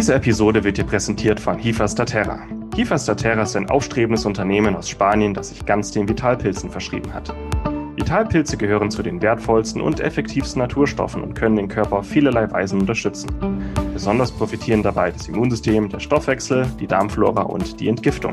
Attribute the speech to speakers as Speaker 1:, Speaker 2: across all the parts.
Speaker 1: Diese Episode wird dir präsentiert von Hifa Statera. Hifa Statera ist ein aufstrebendes Unternehmen aus Spanien, das sich ganz den Vitalpilzen verschrieben hat. Vitalpilze gehören zu den wertvollsten und effektivsten Naturstoffen und können den Körper auf vielerlei Weisen unterstützen. Besonders profitieren dabei das Immunsystem, der Stoffwechsel, die Darmflora und die Entgiftung.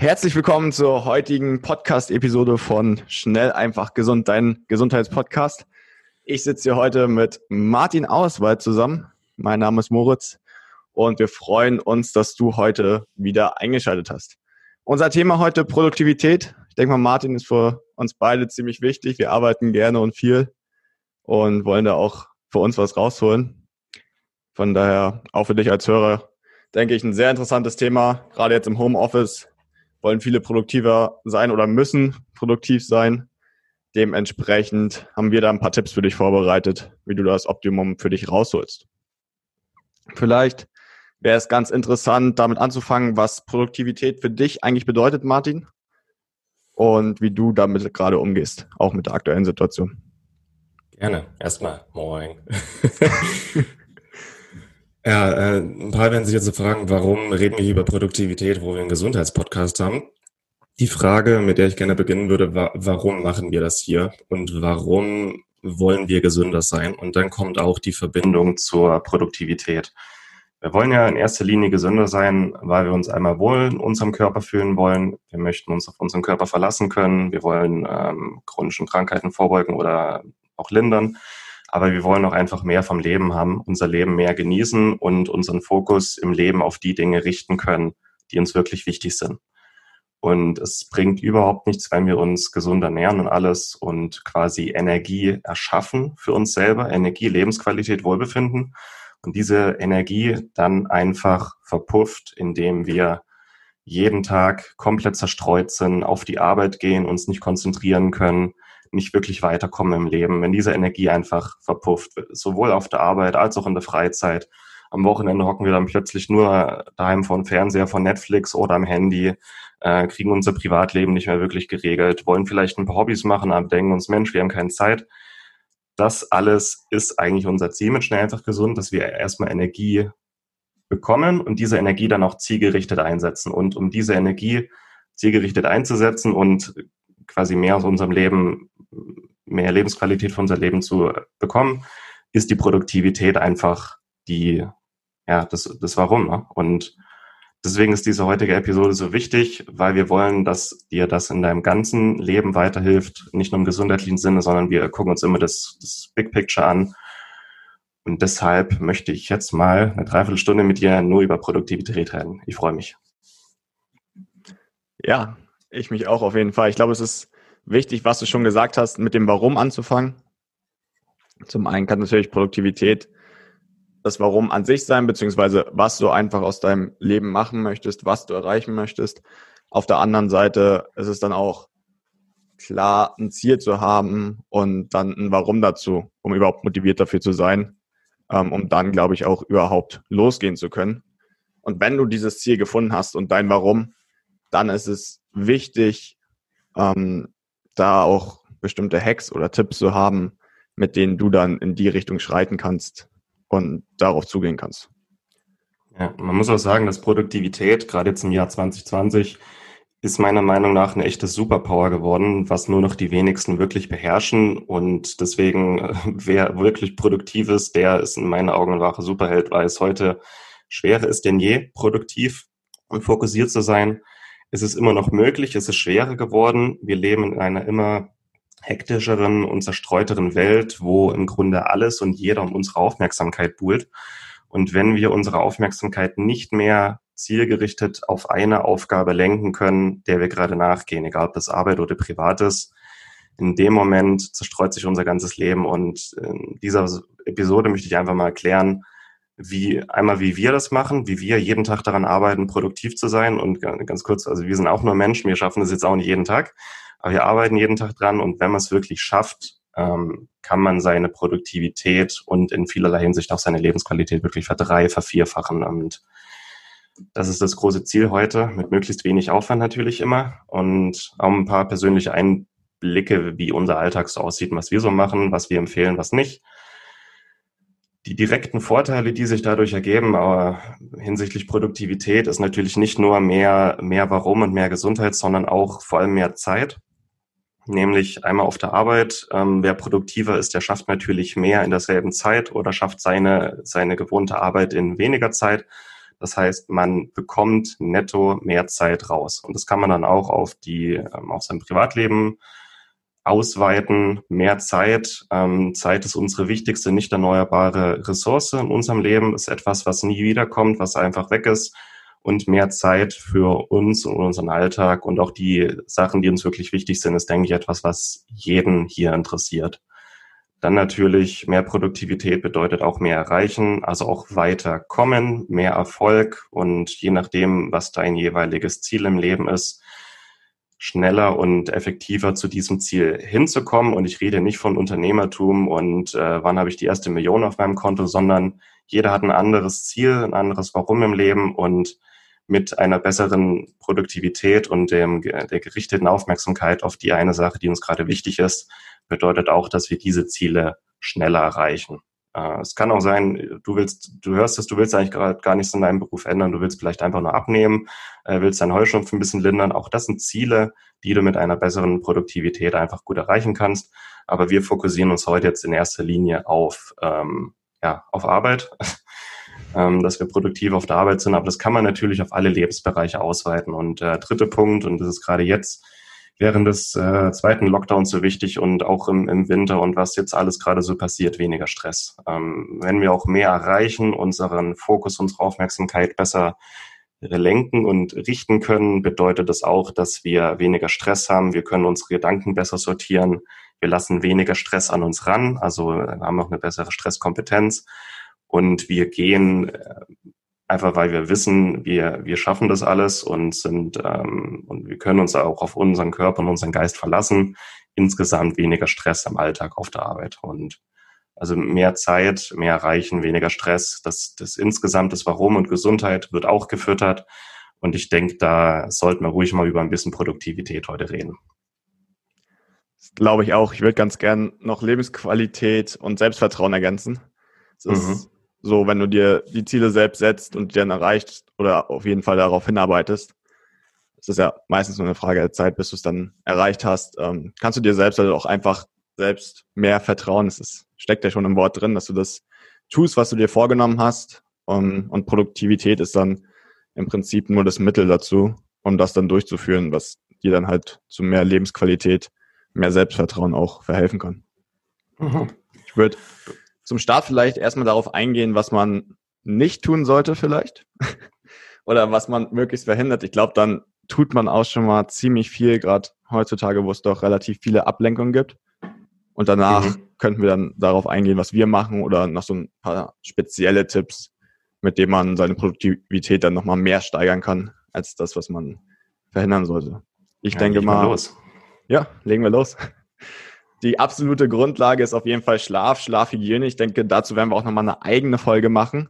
Speaker 2: Herzlich willkommen zur heutigen Podcast-Episode von Schnell einfach gesund, dein Gesundheitspodcast. Ich sitze hier heute mit Martin Auswald zusammen. Mein Name ist Moritz und wir freuen uns, dass du heute wieder eingeschaltet hast. Unser Thema heute Produktivität. Ich denke mal, Martin ist für uns beide ziemlich wichtig. Wir arbeiten gerne und viel und wollen da auch für uns was rausholen. Von daher auch für dich als Hörer, denke ich, ein sehr interessantes Thema. Gerade jetzt im Homeoffice wollen viele produktiver sein oder müssen produktiv sein. Dementsprechend haben wir da ein paar Tipps für dich vorbereitet, wie du das Optimum für dich rausholst. Vielleicht wäre es ganz interessant, damit anzufangen, was Produktivität für dich eigentlich bedeutet, Martin, und wie du damit gerade umgehst, auch mit der aktuellen Situation.
Speaker 3: Gerne. Erstmal moin. Ja, äh, ein paar werden sich jetzt fragen, warum reden wir hier über Produktivität, wo wir einen Gesundheitspodcast haben. Die Frage, mit der ich gerne beginnen würde, war, warum machen wir das hier und warum wollen wir gesünder sein? Und dann kommt auch die Verbindung zur Produktivität. Wir wollen ja in erster Linie gesünder sein, weil wir uns einmal wohl in unserem Körper fühlen wollen. Wir möchten uns auf unseren Körper verlassen können. Wir wollen ähm, chronischen Krankheiten vorbeugen oder auch lindern aber wir wollen auch einfach mehr vom Leben haben, unser Leben mehr genießen und unseren Fokus im Leben auf die Dinge richten können, die uns wirklich wichtig sind. Und es bringt überhaupt nichts, wenn wir uns gesund ernähren und alles und quasi Energie erschaffen für uns selber, Energie, Lebensqualität, Wohlbefinden. Und diese Energie dann einfach verpufft, indem wir jeden Tag komplett zerstreut sind, auf die Arbeit gehen, uns nicht konzentrieren können, nicht wirklich weiterkommen im Leben, wenn diese Energie einfach verpufft, sowohl auf der Arbeit als auch in der Freizeit. Am Wochenende hocken wir dann plötzlich nur daheim vor dem Fernseher, von Netflix oder am Handy, äh, kriegen unser Privatleben nicht mehr wirklich geregelt, wollen vielleicht ein paar Hobbys machen, aber denken uns, Mensch, wir haben keine Zeit. Das alles ist eigentlich unser Ziel mit Schnell einfach gesund, dass wir erstmal Energie bekommen und diese Energie dann auch zielgerichtet einsetzen. Und um diese Energie zielgerichtet einzusetzen und quasi mehr aus unserem Leben, mehr Lebensqualität für unser Leben zu bekommen, ist die Produktivität einfach die, ja, das, das Warum. Ne? Und deswegen ist diese heutige Episode so wichtig, weil wir wollen, dass dir das in deinem ganzen Leben weiterhilft, nicht nur im gesundheitlichen Sinne, sondern wir gucken uns immer das, das Big Picture an. Und deshalb möchte ich jetzt mal eine Dreiviertelstunde mit dir nur über Produktivität reden. Ich freue mich.
Speaker 2: Ja, ich mich auch auf jeden Fall. Ich glaube, es ist wichtig, was du schon gesagt hast, mit dem Warum anzufangen. Zum einen kann natürlich Produktivität das Warum an sich sein, beziehungsweise was du einfach aus deinem Leben machen möchtest, was du erreichen möchtest. Auf der anderen Seite ist es dann auch klar ein Ziel zu haben und dann ein Warum dazu, um überhaupt motiviert dafür zu sein, ähm, um dann, glaube ich, auch überhaupt losgehen zu können. Und wenn du dieses Ziel gefunden hast und dein Warum, dann ist es wichtig, ähm, da auch bestimmte Hacks oder Tipps zu haben, mit denen du dann in die Richtung schreiten kannst und darauf zugehen kannst.
Speaker 1: Ja, man muss auch sagen, dass Produktivität, gerade jetzt im Jahr 2020, ist meiner Meinung nach eine echte Superpower geworden, was nur noch die wenigsten wirklich beherrschen. Und deswegen, äh, wer wirklich produktiv ist, der ist in meinen Augen ein wahrer Superheld, weil es heute schwerer ist denn je, produktiv und fokussiert zu sein. Es ist immer noch möglich, es ist schwerer geworden. Wir leben in einer immer hektischeren und zerstreuteren Welt, wo im Grunde alles und jeder um unsere Aufmerksamkeit buhlt. Und wenn wir unsere Aufmerksamkeit nicht mehr zielgerichtet auf eine Aufgabe lenken können, der wir gerade nachgehen, egal ob das Arbeit oder privat ist, in dem Moment zerstreut sich unser ganzes Leben. Und in dieser Episode möchte ich einfach mal erklären, wie einmal wie wir das machen, wie wir jeden Tag daran arbeiten, produktiv zu sein. Und ganz kurz, also wir sind auch nur Menschen, wir schaffen das jetzt auch nicht jeden Tag, aber wir arbeiten jeden Tag dran. Und wenn man es wirklich schafft, ähm, kann man seine Produktivität und in vielerlei Hinsicht auch seine Lebensqualität wirklich verdrei, vervierfachen. Und das ist das große Ziel heute, mit möglichst wenig Aufwand natürlich immer und auch ein paar persönliche Einblicke, wie unser Alltag so aussieht, was wir so machen, was wir empfehlen, was nicht. Die direkten Vorteile, die sich dadurch ergeben, aber hinsichtlich Produktivität, ist natürlich nicht nur mehr, mehr Warum und mehr Gesundheit, sondern auch vor allem mehr Zeit. Nämlich einmal auf der Arbeit. Ähm, wer produktiver ist, der schafft natürlich mehr in derselben Zeit oder schafft seine, seine gewohnte Arbeit in weniger Zeit. Das heißt, man bekommt netto mehr Zeit raus. Und das kann man dann auch auf die, ähm, auf sein Privatleben ausweiten, mehr Zeit. Ähm, Zeit ist unsere wichtigste nicht erneuerbare Ressource in unserem Leben, ist etwas, was nie wiederkommt, was einfach weg ist. Und mehr Zeit für uns und unseren Alltag und auch die Sachen, die uns wirklich wichtig sind, ist, denke ich, etwas, was jeden hier interessiert. Dann natürlich mehr Produktivität bedeutet auch mehr erreichen, also auch weiter kommen, mehr Erfolg und je nachdem, was dein jeweiliges Ziel im Leben ist, schneller und effektiver zu diesem Ziel hinzukommen. Und ich rede nicht von Unternehmertum und äh, wann habe ich die erste Million auf meinem Konto, sondern jeder hat ein anderes Ziel, ein anderes Warum im Leben und mit einer besseren Produktivität und dem, der gerichteten Aufmerksamkeit auf die eine Sache, die uns gerade wichtig ist, bedeutet auch, dass wir diese Ziele schneller erreichen. Äh, es kann auch sein, du willst, du hörst es, du willst eigentlich gerade gar nichts in deinem Beruf ändern, du willst vielleicht einfach nur abnehmen, äh, willst deinen Heuschnupfen ein bisschen lindern. Auch das sind Ziele, die du mit einer besseren Produktivität einfach gut erreichen kannst. Aber wir fokussieren uns heute jetzt in erster Linie auf, ähm, ja, auf Arbeit, ähm, dass wir produktiv auf der Arbeit sind. Aber das kann man natürlich auf alle Lebensbereiche ausweiten. Und der äh, dritte Punkt, und das ist gerade jetzt, während des äh, zweiten Lockdowns so wichtig und auch im, im Winter und was jetzt alles gerade so passiert, weniger Stress. Ähm, wenn wir auch mehr erreichen, unseren Fokus, unsere Aufmerksamkeit besser lenken und richten können, bedeutet das auch, dass wir weniger Stress haben. Wir können unsere Gedanken besser sortieren. Wir lassen weniger Stress an uns ran. Also wir haben auch eine bessere Stresskompetenz. Und wir gehen äh, einfach weil wir wissen, wir, wir schaffen das alles und sind ähm, und wir können uns auch auf unseren Körper und unseren Geist verlassen. Insgesamt weniger Stress am Alltag auf der Arbeit und also mehr Zeit, mehr erreichen, weniger Stress. Das, das insgesamt das Warum und Gesundheit wird auch gefüttert. Und ich denke, da sollten wir ruhig mal über ein bisschen Produktivität heute reden.
Speaker 2: Das glaube ich auch. Ich würde ganz gern noch Lebensqualität und Selbstvertrauen ergänzen. Das mhm. ist so, wenn du dir die Ziele selbst setzt und die dann erreicht oder auf jeden Fall darauf hinarbeitest, das ist ja meistens nur eine Frage der Zeit, bis du es dann erreicht hast, ähm, kannst du dir selbst halt auch einfach selbst mehr vertrauen. Es ist, steckt ja schon im Wort drin, dass du das tust, was du dir vorgenommen hast. Um, und Produktivität ist dann im Prinzip nur das Mittel dazu, um das dann durchzuführen, was dir dann halt zu mehr Lebensqualität, mehr Selbstvertrauen auch verhelfen kann. Mhm. Ich würde zum Start vielleicht erstmal darauf eingehen, was man nicht tun sollte vielleicht oder was man möglichst verhindert. Ich glaube, dann tut man auch schon mal ziemlich viel, gerade heutzutage, wo es doch relativ viele Ablenkungen gibt. Und danach mhm. könnten wir dann darauf eingehen, was wir machen oder noch so ein paar spezielle Tipps, mit denen man seine Produktivität dann nochmal mehr steigern kann, als das, was man verhindern sollte. Ich ja, denke mal, los. Ja, legen wir los. Die absolute Grundlage ist auf jeden Fall Schlaf, Schlafhygiene. Ich denke, dazu werden wir auch nochmal eine eigene Folge machen.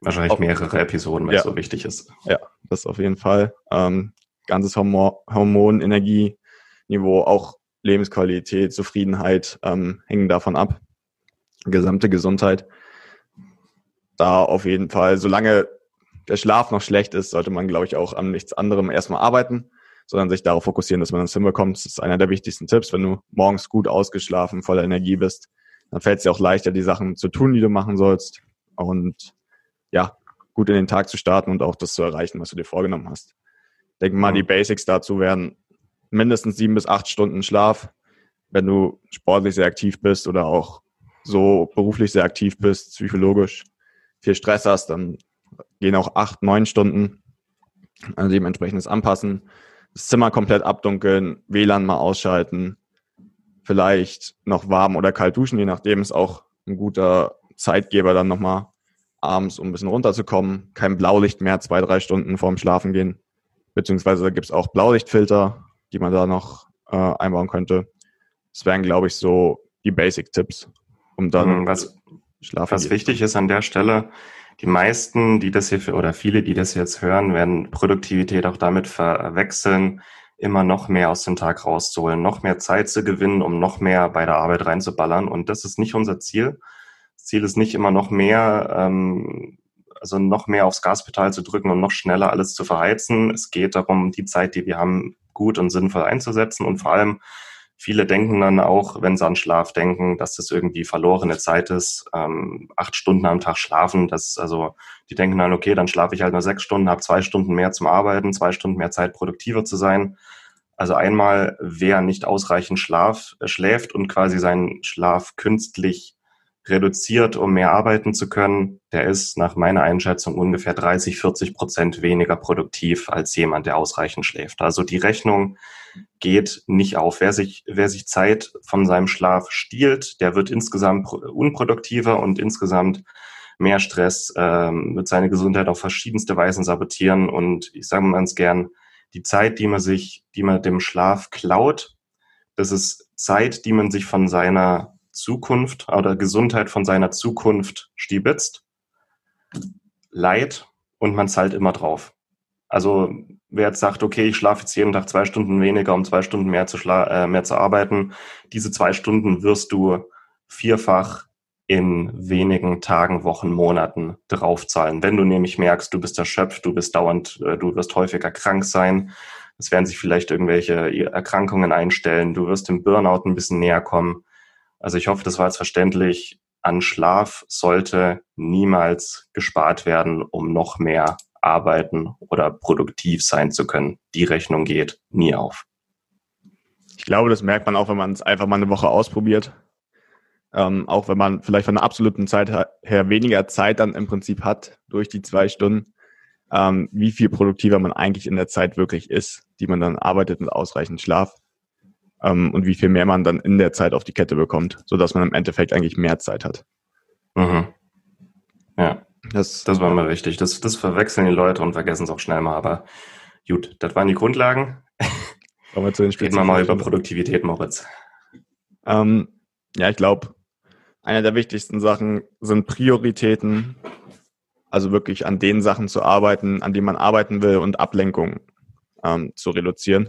Speaker 1: Wahrscheinlich mehrere Episoden, weil ja. es so wichtig ist.
Speaker 2: Ja, das auf jeden Fall. Ähm, ganzes Hormon, Hormon, Energieniveau, auch Lebensqualität, Zufriedenheit ähm, hängen davon ab. Gesamte Gesundheit. Da auf jeden Fall, solange der Schlaf noch schlecht ist, sollte man, glaube ich, auch an nichts anderem erstmal arbeiten, sondern sich darauf fokussieren, dass man das hinbekommt. Das ist einer der wichtigsten Tipps. Wenn du morgens gut ausgeschlafen, voller Energie bist, dann fällt es dir auch leichter, die Sachen zu tun, die du machen sollst. Und ja, gut in den Tag zu starten und auch das zu erreichen, was du dir vorgenommen hast. Ich denke mal, die Basics dazu wären mindestens sieben bis acht Stunden Schlaf. Wenn du sportlich sehr aktiv bist oder auch so beruflich sehr aktiv bist, psychologisch viel Stress hast, dann gehen auch acht, neun Stunden. Also dementsprechend das anpassen. Das Zimmer komplett abdunkeln, WLAN mal ausschalten, vielleicht noch warm oder kalt duschen, je nachdem ist auch ein guter Zeitgeber dann nochmal abends, um ein bisschen runterzukommen. Kein Blaulicht mehr, zwei, drei Stunden vorm Schlafen gehen. Beziehungsweise gibt es auch Blaulichtfilter, die man da noch äh, einbauen könnte. Das wären, glaube ich, so die Basic-Tipps, um dann
Speaker 1: mhm, was, schlafen Was wichtig ist an der Stelle, die meisten, die das hier für, oder viele, die das jetzt hören, werden Produktivität auch damit verwechseln, immer noch mehr aus dem Tag rauszuholen, noch mehr Zeit zu gewinnen, um noch mehr bei der Arbeit reinzuballern. Und das ist nicht unser Ziel. Das Ziel ist nicht immer noch mehr, ähm, also noch mehr aufs Gaspedal zu drücken und noch schneller alles zu verheizen. Es geht darum, die Zeit, die wir haben, gut und sinnvoll einzusetzen und vor allem Viele denken dann auch, wenn sie an Schlaf denken, dass das irgendwie verlorene Zeit ist. Ähm, acht Stunden am Tag schlafen, das also, die denken dann, okay, dann schlafe ich halt nur sechs Stunden, habe zwei Stunden mehr zum Arbeiten, zwei Stunden mehr Zeit, produktiver zu sein. Also einmal, wer nicht ausreichend Schlaf äh, schläft und quasi seinen Schlaf künstlich reduziert, um mehr arbeiten zu können, der ist nach meiner Einschätzung ungefähr 30, 40 Prozent weniger produktiv als jemand, der ausreichend schläft. Also die Rechnung geht nicht auf. Wer sich, wer sich Zeit von seinem Schlaf stiehlt, der wird insgesamt unproduktiver und insgesamt mehr Stress, ähm, wird seine Gesundheit auf verschiedenste Weisen sabotieren. Und ich sage mal ganz gern, die Zeit, die man sich, die man dem Schlaf klaut, das ist Zeit, die man sich von seiner Zukunft oder Gesundheit von seiner Zukunft stiebitzt, Leid und man zahlt immer drauf. Also wer jetzt sagt, okay, ich schlafe jetzt jeden Tag zwei Stunden weniger, um zwei Stunden mehr zu, äh, mehr zu arbeiten, diese zwei Stunden wirst du vierfach in wenigen Tagen, Wochen, Monaten draufzahlen. Wenn du nämlich merkst, du bist erschöpft, du bist dauernd, äh, du wirst häufiger krank sein, es werden sich vielleicht irgendwelche Erkrankungen einstellen, du wirst dem Burnout ein bisschen näher kommen. Also ich hoffe, das war jetzt verständlich. An Schlaf sollte niemals gespart werden, um noch mehr arbeiten oder produktiv sein zu können. Die Rechnung geht nie auf.
Speaker 2: Ich glaube, das merkt man auch, wenn man es einfach mal eine Woche ausprobiert. Ähm, auch wenn man vielleicht von der absoluten Zeit her weniger Zeit dann im Prinzip hat durch die zwei Stunden, ähm, wie viel produktiver man eigentlich in der Zeit wirklich ist, die man dann arbeitet mit ausreichend Schlaf ähm, und wie viel mehr man dann in der Zeit auf die Kette bekommt, sodass man im Endeffekt eigentlich mehr Zeit hat.
Speaker 1: Mhm. Ja, das, das war mal richtig. Das, das verwechseln die Leute und vergessen es auch schnell mal. Aber gut, das waren die Grundlagen. Kommen wir zu den Reden wir mal über Produktivität, Moritz.
Speaker 2: Ähm, ja, ich glaube, eine der wichtigsten Sachen sind Prioritäten. Also wirklich an den Sachen zu arbeiten, an denen man arbeiten will und Ablenkung ähm, zu reduzieren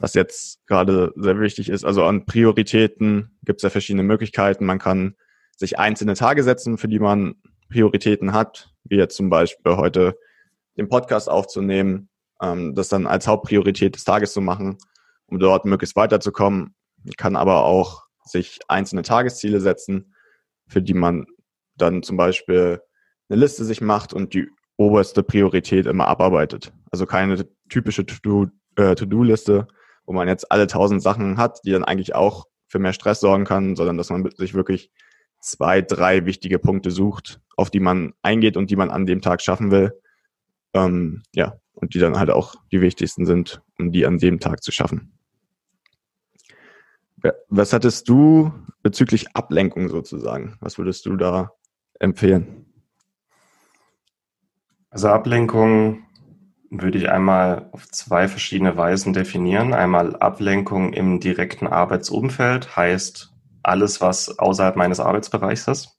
Speaker 2: was jetzt gerade sehr wichtig ist. Also an Prioritäten gibt es ja verschiedene Möglichkeiten. Man kann sich einzelne Tage setzen, für die man Prioritäten hat, wie jetzt zum Beispiel heute den Podcast aufzunehmen, ähm, das dann als Hauptpriorität des Tages zu machen, um dort möglichst weiterzukommen. Man kann aber auch sich einzelne Tagesziele setzen, für die man dann zum Beispiel eine Liste sich macht und die oberste Priorität immer abarbeitet. Also keine typische äh, To-Do-Liste, wo man jetzt alle tausend Sachen hat, die dann eigentlich auch für mehr Stress sorgen kann, sondern dass man sich wirklich zwei, drei wichtige Punkte sucht, auf die man eingeht und die man an dem Tag schaffen will. Ähm, ja, und die dann halt auch die wichtigsten sind, um die an dem Tag zu schaffen. Was hattest du bezüglich Ablenkung sozusagen? Was würdest du da empfehlen?
Speaker 1: Also Ablenkung würde ich einmal auf zwei verschiedene Weisen definieren. Einmal Ablenkung im direkten Arbeitsumfeld, heißt alles, was außerhalb meines Arbeitsbereichs ist.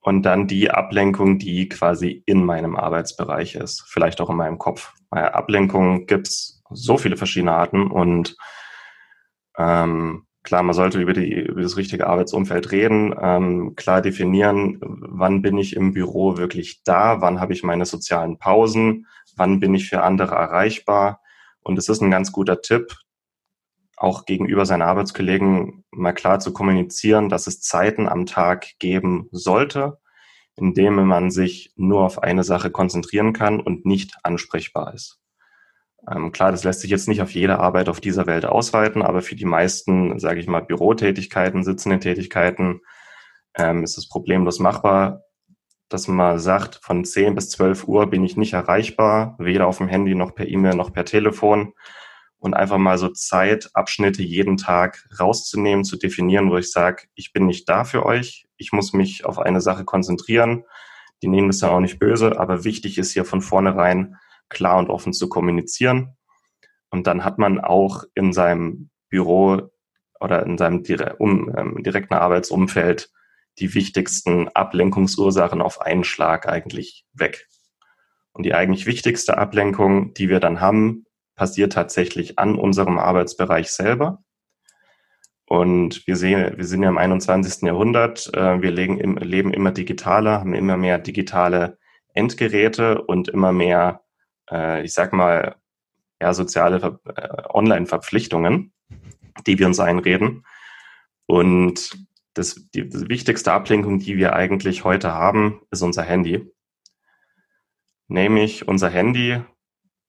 Speaker 1: Und dann die Ablenkung, die quasi in meinem Arbeitsbereich ist, vielleicht auch in meinem Kopf. Bei Ablenkung gibt es so viele verschiedene Arten und ähm, klar, man sollte über, die, über das richtige Arbeitsumfeld reden, ähm, klar definieren, wann bin ich im Büro wirklich da, wann habe ich meine sozialen Pausen, wann bin ich für andere erreichbar. Und es ist ein ganz guter Tipp, auch gegenüber seinen Arbeitskollegen mal klar zu kommunizieren, dass es Zeiten am Tag geben sollte, in denen man sich nur auf eine Sache konzentrieren kann und nicht ansprechbar ist. Ähm, klar, das lässt sich jetzt nicht auf jede Arbeit auf dieser Welt ausweiten, aber für die meisten, sage ich mal, Bürotätigkeiten, sitzende Tätigkeiten ähm, ist es problemlos machbar, dass man sagt, von 10 bis 12 Uhr bin ich nicht erreichbar, weder auf dem Handy noch per E-Mail noch per Telefon und einfach mal so Zeitabschnitte jeden Tag rauszunehmen, zu definieren, wo ich sage, ich bin nicht da für euch, ich muss mich auf eine Sache konzentrieren. Die nehmen das dann auch nicht böse, aber wichtig ist hier von vornherein klar und offen zu kommunizieren. Und dann hat man auch in seinem Büro oder in seinem ähm, direkten Arbeitsumfeld die wichtigsten Ablenkungsursachen auf einen Schlag eigentlich weg. Und die eigentlich wichtigste Ablenkung, die wir dann haben, passiert tatsächlich an unserem Arbeitsbereich selber. Und wir sehen, wir sind ja im 21. Jahrhundert. Äh, wir legen, leben immer digitaler, haben immer mehr digitale Endgeräte und immer mehr, äh, ich sag mal, ja, soziale äh, Online-Verpflichtungen, die wir uns einreden. Und das, die, die wichtigste Ablenkung, die wir eigentlich heute haben, ist unser Handy. Nämlich unser Handy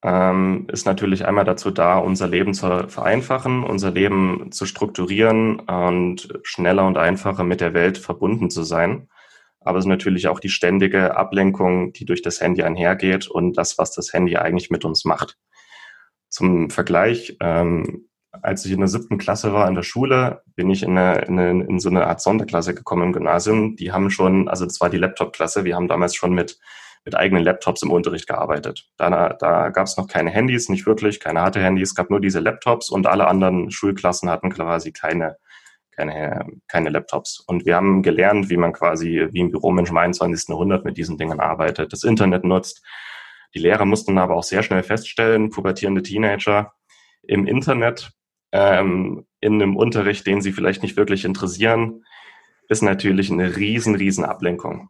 Speaker 1: ähm, ist natürlich einmal dazu da, unser Leben zu vereinfachen, unser Leben zu strukturieren und schneller und einfacher mit der Welt verbunden zu sein. Aber es ist natürlich auch die ständige Ablenkung, die durch das Handy einhergeht und das, was das Handy eigentlich mit uns macht. Zum Vergleich, ähm, als ich in der siebten Klasse war in der Schule, bin ich in, eine, in, in so eine Art Sonderklasse gekommen im Gymnasium. Die haben schon, also das war die Laptop-Klasse, wir haben damals schon mit mit eigenen Laptops im Unterricht gearbeitet. Da, da gab es noch keine Handys, nicht wirklich, keine harte Handys, es gab nur diese Laptops und alle anderen Schulklassen hatten quasi keine, keine, keine Laptops. Und wir haben gelernt, wie man quasi wie im Büromensch im 21. Jahrhundert mit diesen Dingen arbeitet, das Internet nutzt. Die Lehrer mussten aber auch sehr schnell feststellen, pubertierende Teenager im Internet, ähm, in einem Unterricht, den sie vielleicht nicht wirklich interessieren, ist natürlich eine riesen, riesen Ablenkung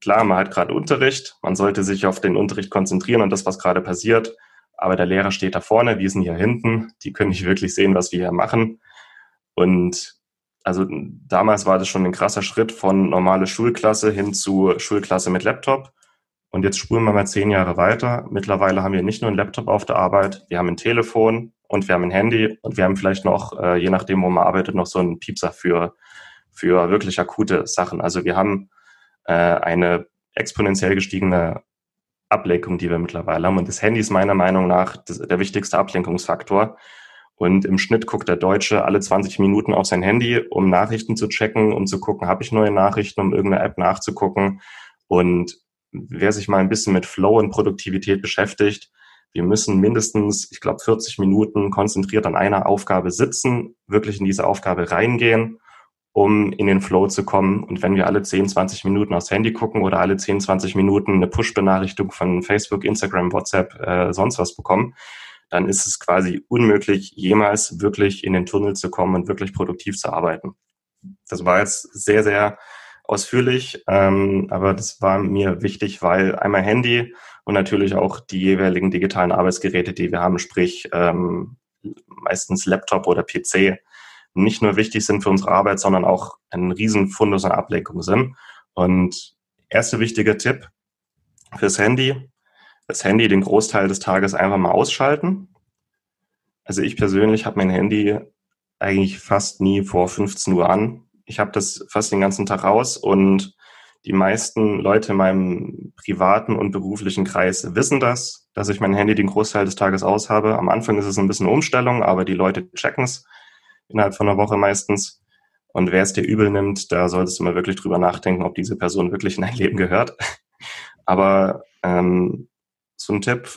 Speaker 1: klar, man hat gerade Unterricht, man sollte sich auf den Unterricht konzentrieren und das, was gerade passiert. Aber der Lehrer steht da vorne, wir sind hier hinten, die können nicht wirklich sehen, was wir hier machen. Und also damals war das schon ein krasser Schritt von normale Schulklasse hin zu Schulklasse mit Laptop. Und jetzt spulen wir mal zehn Jahre weiter. Mittlerweile haben wir nicht nur ein Laptop auf der Arbeit, wir haben ein Telefon und wir haben ein Handy und wir haben vielleicht noch, äh, je nachdem, wo man arbeitet, noch so einen Piepser für, für wirklich akute Sachen. Also wir haben äh, eine exponentiell gestiegene Ablenkung, die wir mittlerweile haben. Und das Handy ist meiner Meinung nach der wichtigste Ablenkungsfaktor. Und im Schnitt guckt der Deutsche alle 20 Minuten auf sein Handy, um Nachrichten zu checken, um zu gucken, habe ich neue Nachrichten, um irgendeine App nachzugucken. Und wer sich mal ein bisschen mit Flow und Produktivität beschäftigt, wir müssen mindestens, ich glaube, 40 Minuten konzentriert an einer Aufgabe sitzen, wirklich in diese Aufgabe reingehen um in den Flow zu kommen. Und wenn wir alle 10, 20 Minuten aufs Handy gucken oder alle 10, 20 Minuten eine Push-Benachrichtigung von Facebook, Instagram, WhatsApp, äh, sonst was bekommen, dann ist es quasi unmöglich, jemals wirklich in den Tunnel zu kommen und wirklich produktiv zu arbeiten. Das war jetzt sehr, sehr ausführlich, ähm, aber das war mir wichtig, weil einmal Handy und natürlich auch die jeweiligen digitalen Arbeitsgeräte, die wir haben, sprich ähm, meistens Laptop oder PC, nicht nur wichtig sind für unsere Arbeit, sondern auch ein riesen Fundus an Ablenkung sind. Und erster wichtiger Tipp fürs Handy, das Handy den Großteil des Tages einfach mal ausschalten. Also ich persönlich habe mein Handy eigentlich fast nie vor 15 Uhr an. Ich habe das fast den ganzen Tag raus und die meisten Leute in meinem privaten und beruflichen Kreis wissen das, dass ich mein Handy den Großteil des Tages aus habe. Am Anfang ist es ein bisschen Umstellung, aber die Leute checken es innerhalb von einer Woche meistens. Und wer es dir übel nimmt, da solltest du mal wirklich drüber nachdenken, ob diese Person wirklich in dein Leben gehört. Aber ähm, so ein Tipp,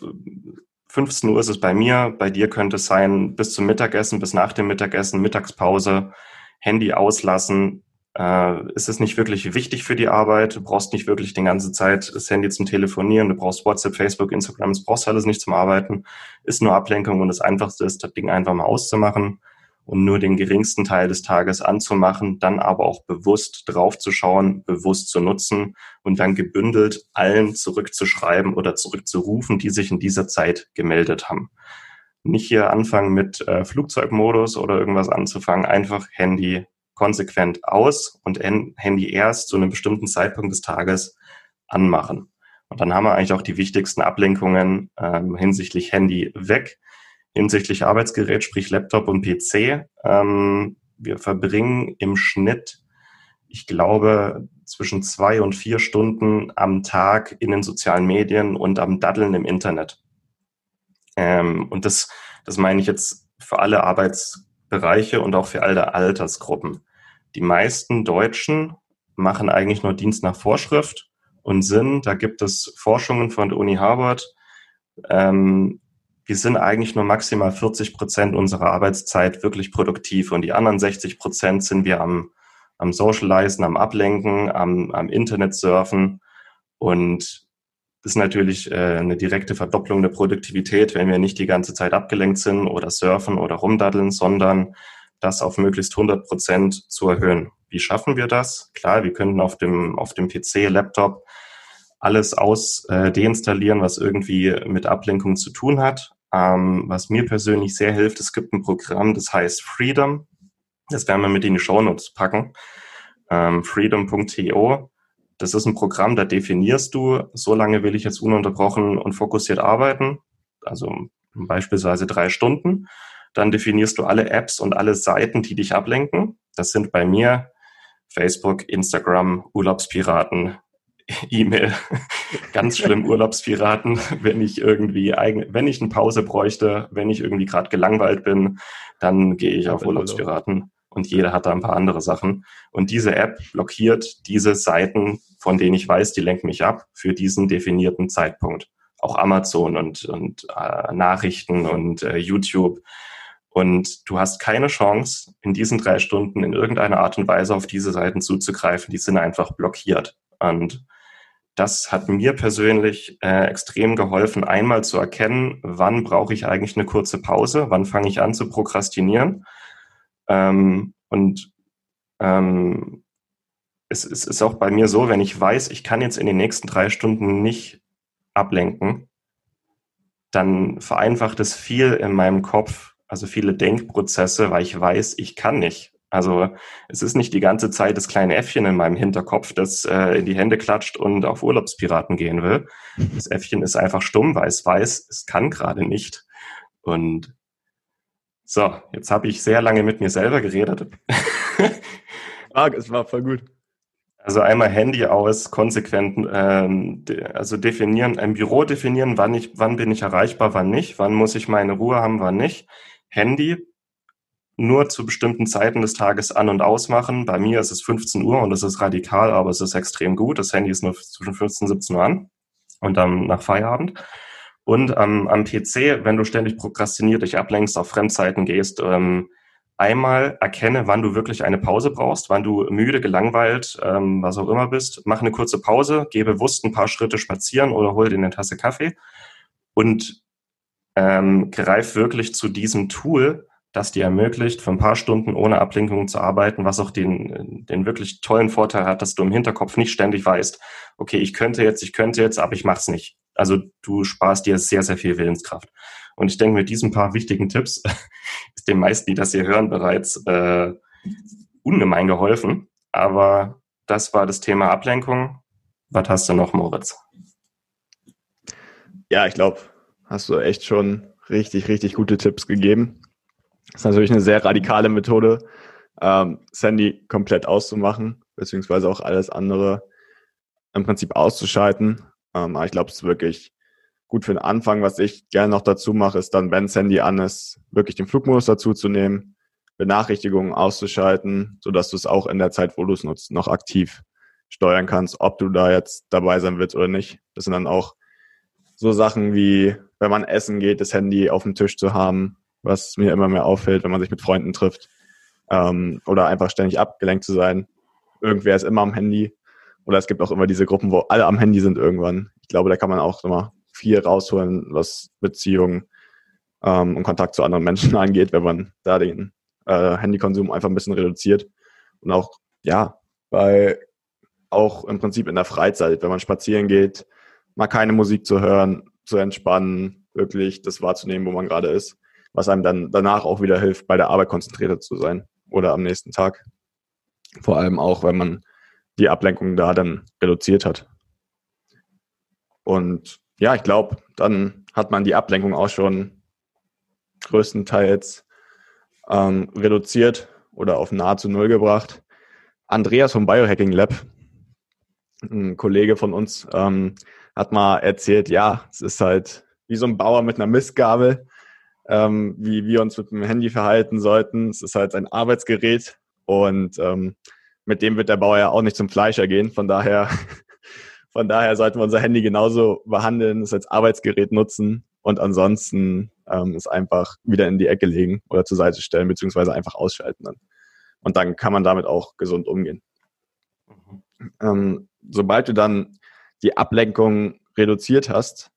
Speaker 1: 15 Uhr ist es bei mir, bei dir könnte es sein, bis zum Mittagessen, bis nach dem Mittagessen, Mittagspause, Handy auslassen. Äh, ist es nicht wirklich wichtig für die Arbeit? Du brauchst nicht wirklich die ganze Zeit das Handy zum Telefonieren. Du brauchst WhatsApp, Facebook, Instagram. Das brauchst du alles nicht zum Arbeiten. Ist nur Ablenkung und das Einfachste ist, das Ding einfach mal auszumachen und nur den geringsten Teil des Tages anzumachen, dann aber auch bewusst draufzuschauen, bewusst zu nutzen und dann gebündelt allen zurückzuschreiben oder zurückzurufen, die sich in dieser Zeit gemeldet haben. Nicht hier anfangen mit äh, Flugzeugmodus oder irgendwas anzufangen, einfach Handy konsequent aus und Handy erst zu einem bestimmten Zeitpunkt des Tages anmachen. Und dann haben wir eigentlich auch die wichtigsten Ablenkungen ähm, hinsichtlich Handy weg hinsichtlich Arbeitsgerät, sprich Laptop und PC. Ähm, wir verbringen im Schnitt, ich glaube, zwischen zwei und vier Stunden am Tag in den sozialen Medien und am Daddeln im Internet. Ähm, und das, das meine ich jetzt für alle Arbeitsbereiche und auch für alle Altersgruppen. Die meisten Deutschen machen eigentlich nur Dienst nach Vorschrift und sind, da gibt es Forschungen von der Uni Harvard, ähm, wir sind eigentlich nur maximal 40 Prozent unserer Arbeitszeit wirklich produktiv und die anderen 60 Prozent sind wir am, am Socializen, am Ablenken, am, am Internet surfen und das ist natürlich äh, eine direkte Verdopplung der Produktivität, wenn wir nicht die ganze Zeit abgelenkt sind oder surfen oder rumdaddeln, sondern das auf möglichst 100 Prozent zu erhöhen. Wie schaffen wir das? Klar, wir könnten auf dem, auf dem PC, Laptop alles aus äh, deinstallieren, was irgendwie mit Ablenkung zu tun hat. Ähm, was mir persönlich sehr hilft, es gibt ein Programm, das heißt Freedom. Das werden wir mit in die Show Notes packen. Ähm, freedom.to. Das ist ein Programm, da definierst du, so lange will ich jetzt ununterbrochen und fokussiert arbeiten, also beispielsweise drei Stunden. Dann definierst du alle Apps und alle Seiten, die dich ablenken. Das sind bei mir Facebook, Instagram, Urlaubspiraten, E-Mail. Ganz schlimm Urlaubspiraten, wenn ich irgendwie eigen, wenn ich eine Pause bräuchte, wenn ich irgendwie gerade gelangweilt bin, dann gehe ich auf Urlaubspiraten und jeder hat da ein paar andere Sachen. Und diese App blockiert diese Seiten, von denen ich weiß, die lenken mich ab für diesen definierten Zeitpunkt. Auch Amazon und, und äh, Nachrichten und äh, YouTube. Und du hast keine Chance, in diesen drei Stunden in irgendeiner Art und Weise auf diese Seiten zuzugreifen. Die sind einfach blockiert. Und das hat mir persönlich äh, extrem geholfen, einmal zu erkennen, wann brauche ich eigentlich eine kurze Pause, wann fange ich an zu prokrastinieren. Ähm, und ähm, es, es ist auch bei mir so, wenn ich weiß, ich kann jetzt in den nächsten drei Stunden nicht ablenken, dann vereinfacht es viel in meinem Kopf, also viele Denkprozesse, weil ich weiß, ich kann nicht. Also es ist nicht die ganze Zeit das kleine Äffchen in meinem Hinterkopf, das äh, in die Hände klatscht und auf Urlaubspiraten gehen will. Das Äffchen ist einfach stumm, weil es weiß, es kann gerade nicht. Und so, jetzt habe ich sehr lange mit mir selber geredet.
Speaker 2: es war voll gut.
Speaker 1: Also einmal Handy aus, konsequent, ähm, also definieren, im Büro definieren, wann ich, wann bin ich erreichbar, wann nicht, wann muss ich meine Ruhe haben, wann nicht. Handy nur zu bestimmten Zeiten des Tages an- und ausmachen. Bei mir ist es 15 Uhr und das ist radikal, aber es ist extrem gut. Das Handy ist nur zwischen 15 und 17 Uhr an und dann nach Feierabend. Und ähm, am PC, wenn du ständig prokrastiniert, dich ablenkst, auf Fremdzeiten gehst, ähm, einmal erkenne, wann du wirklich eine Pause brauchst, wann du müde, gelangweilt, ähm, was auch immer bist. Mach eine kurze Pause, geh bewusst ein paar Schritte spazieren oder hol dir eine Tasse Kaffee und ähm, greif wirklich zu diesem Tool, das dir ermöglicht, für ein paar Stunden ohne Ablenkung zu arbeiten, was auch den, den wirklich tollen Vorteil hat, dass du im Hinterkopf nicht ständig weißt, okay, ich könnte jetzt, ich könnte jetzt, aber ich mach's nicht. Also du sparst dir sehr, sehr viel Willenskraft. Und ich denke, mit diesen paar wichtigen Tipps ist den meisten, die das hier hören, bereits äh, ungemein geholfen. Aber das war das Thema Ablenkung. Was hast du noch, Moritz?
Speaker 2: Ja, ich glaube, hast du echt schon richtig, richtig gute Tipps gegeben. Das ist natürlich eine sehr radikale Methode, ähm, Sandy komplett auszumachen, beziehungsweise auch alles andere im Prinzip auszuschalten. Ähm, aber ich glaube, es ist wirklich gut für den Anfang. Was ich gerne noch dazu mache, ist dann, wenn Sandy an ist, wirklich den Flugmodus dazu zu nehmen, Benachrichtigungen auszuschalten, sodass du es auch in der Zeit, wo du es nutzt, noch aktiv steuern kannst, ob du da jetzt dabei sein willst oder nicht. Das sind dann auch so Sachen wie, wenn man essen geht, das Handy auf dem Tisch zu haben, was mir immer mehr auffällt, wenn man sich mit Freunden trifft. Ähm, oder einfach ständig abgelenkt zu sein. Irgendwer ist immer am Handy. Oder es gibt auch immer diese Gruppen, wo alle am Handy sind irgendwann. Ich glaube, da kann man auch immer viel rausholen, was Beziehungen ähm, und Kontakt zu anderen Menschen angeht, wenn man da den äh, Handykonsum einfach ein bisschen reduziert. Und auch, ja, bei auch im Prinzip in der Freizeit, wenn man spazieren geht, mal keine Musik zu hören, zu entspannen, wirklich das wahrzunehmen, wo man gerade ist, was einem dann danach auch wieder hilft, bei der Arbeit konzentrierter zu sein oder am nächsten Tag. Vor allem auch, wenn man die Ablenkung da dann reduziert hat. Und ja, ich glaube, dann hat man die Ablenkung auch schon größtenteils ähm, reduziert oder auf nahezu null gebracht. Andreas vom Biohacking Lab, ein Kollege von uns, ähm, hat mal erzählt, ja, es ist halt wie so ein Bauer mit einer Mistgabel, ähm, wie wir uns mit dem Handy verhalten sollten. Es ist halt ein Arbeitsgerät und ähm, mit dem wird der Bauer ja auch nicht zum Fleischer gehen. Von daher, von daher sollten wir unser Handy genauso behandeln, es als Arbeitsgerät nutzen und ansonsten ähm, es einfach wieder in die Ecke legen oder zur Seite stellen, beziehungsweise einfach ausschalten dann. Und dann kann man damit auch gesund umgehen. Mhm. Ähm, sobald du dann die Ablenkung reduziert hast,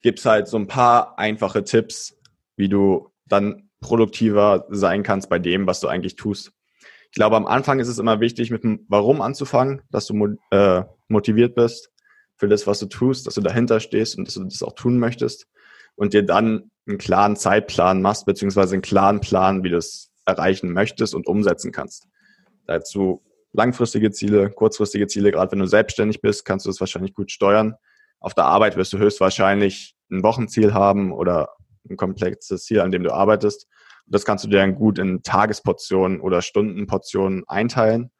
Speaker 2: gibt's halt so ein paar einfache Tipps, wie du dann produktiver sein kannst bei dem, was du eigentlich tust. Ich glaube, am Anfang ist es immer wichtig, mit dem Warum anzufangen, dass du äh, motiviert bist für das, was du tust, dass du dahinter stehst und dass du das auch tun möchtest und dir dann einen klaren Zeitplan machst, beziehungsweise einen klaren Plan, wie du es erreichen möchtest und umsetzen kannst. Dazu langfristige Ziele, kurzfristige Ziele. Gerade wenn du selbstständig bist, kannst du das wahrscheinlich gut steuern. Auf der Arbeit wirst du höchstwahrscheinlich ein Wochenziel haben oder ein komplexes Ziel, an dem du arbeitest. Und das kannst du dir dann gut in Tagesportionen oder Stundenportionen einteilen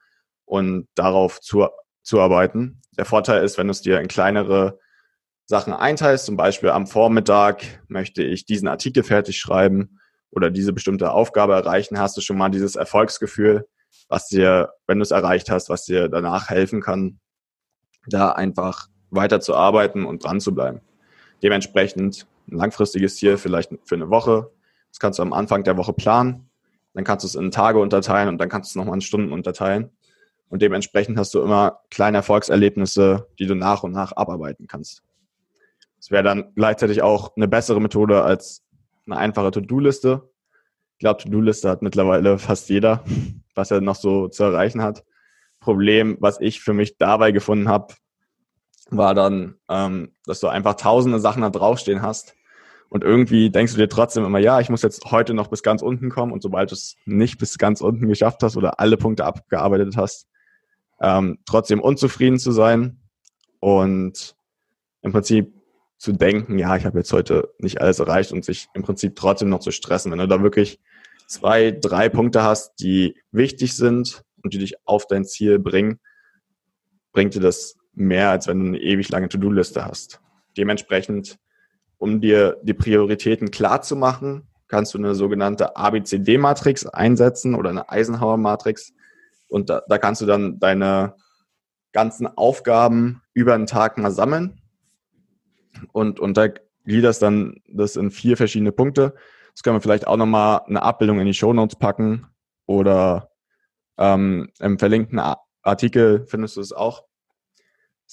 Speaker 2: und darauf zu, zuarbeiten. Der Vorteil ist, wenn du es dir in kleinere Sachen einteilst, zum Beispiel am Vormittag möchte ich diesen Artikel fertig schreiben oder diese bestimmte Aufgabe erreichen, hast du schon mal dieses Erfolgsgefühl, was dir, wenn du es erreicht hast, was dir danach helfen kann, da einfach weiter zu arbeiten und dran zu bleiben. Dementsprechend ein langfristiges Ziel vielleicht für eine Woche. Das kannst du am Anfang der Woche planen. Dann kannst du es in Tage unterteilen und dann kannst du es nochmal in Stunden unterteilen. Und dementsprechend hast du immer kleine Erfolgserlebnisse, die du nach und nach abarbeiten kannst. Das wäre dann gleichzeitig auch eine bessere Methode als eine einfache To-Do-Liste. Ich glaube, To-Do-Liste hat mittlerweile fast jeder was er noch so zu erreichen hat. Problem, was ich für mich dabei gefunden habe, war dann, ähm, dass du einfach tausende Sachen da draufstehen hast. Und irgendwie denkst du dir trotzdem immer, ja, ich muss jetzt heute noch bis ganz unten kommen. Und sobald du es nicht bis ganz unten geschafft hast oder alle Punkte abgearbeitet hast, ähm, trotzdem unzufrieden zu sein und im Prinzip zu denken, ja, ich habe jetzt heute nicht alles erreicht und sich im Prinzip trotzdem noch zu stressen. Wenn du da wirklich zwei, drei Punkte hast, die wichtig sind und die dich auf dein Ziel bringen, bringt dir das mehr, als wenn du eine ewig lange To-Do-Liste hast. Dementsprechend, um dir die Prioritäten klar zu machen, kannst du eine sogenannte ABCD-Matrix einsetzen oder eine Eisenhower-Matrix. Und da, da kannst du dann deine ganzen Aufgaben über den Tag mal sammeln und, und da gliederst dann das in vier verschiedene Punkte. Das können wir vielleicht auch nochmal eine Abbildung in die Show Notes packen oder ähm, im verlinkten Artikel findest du es auch.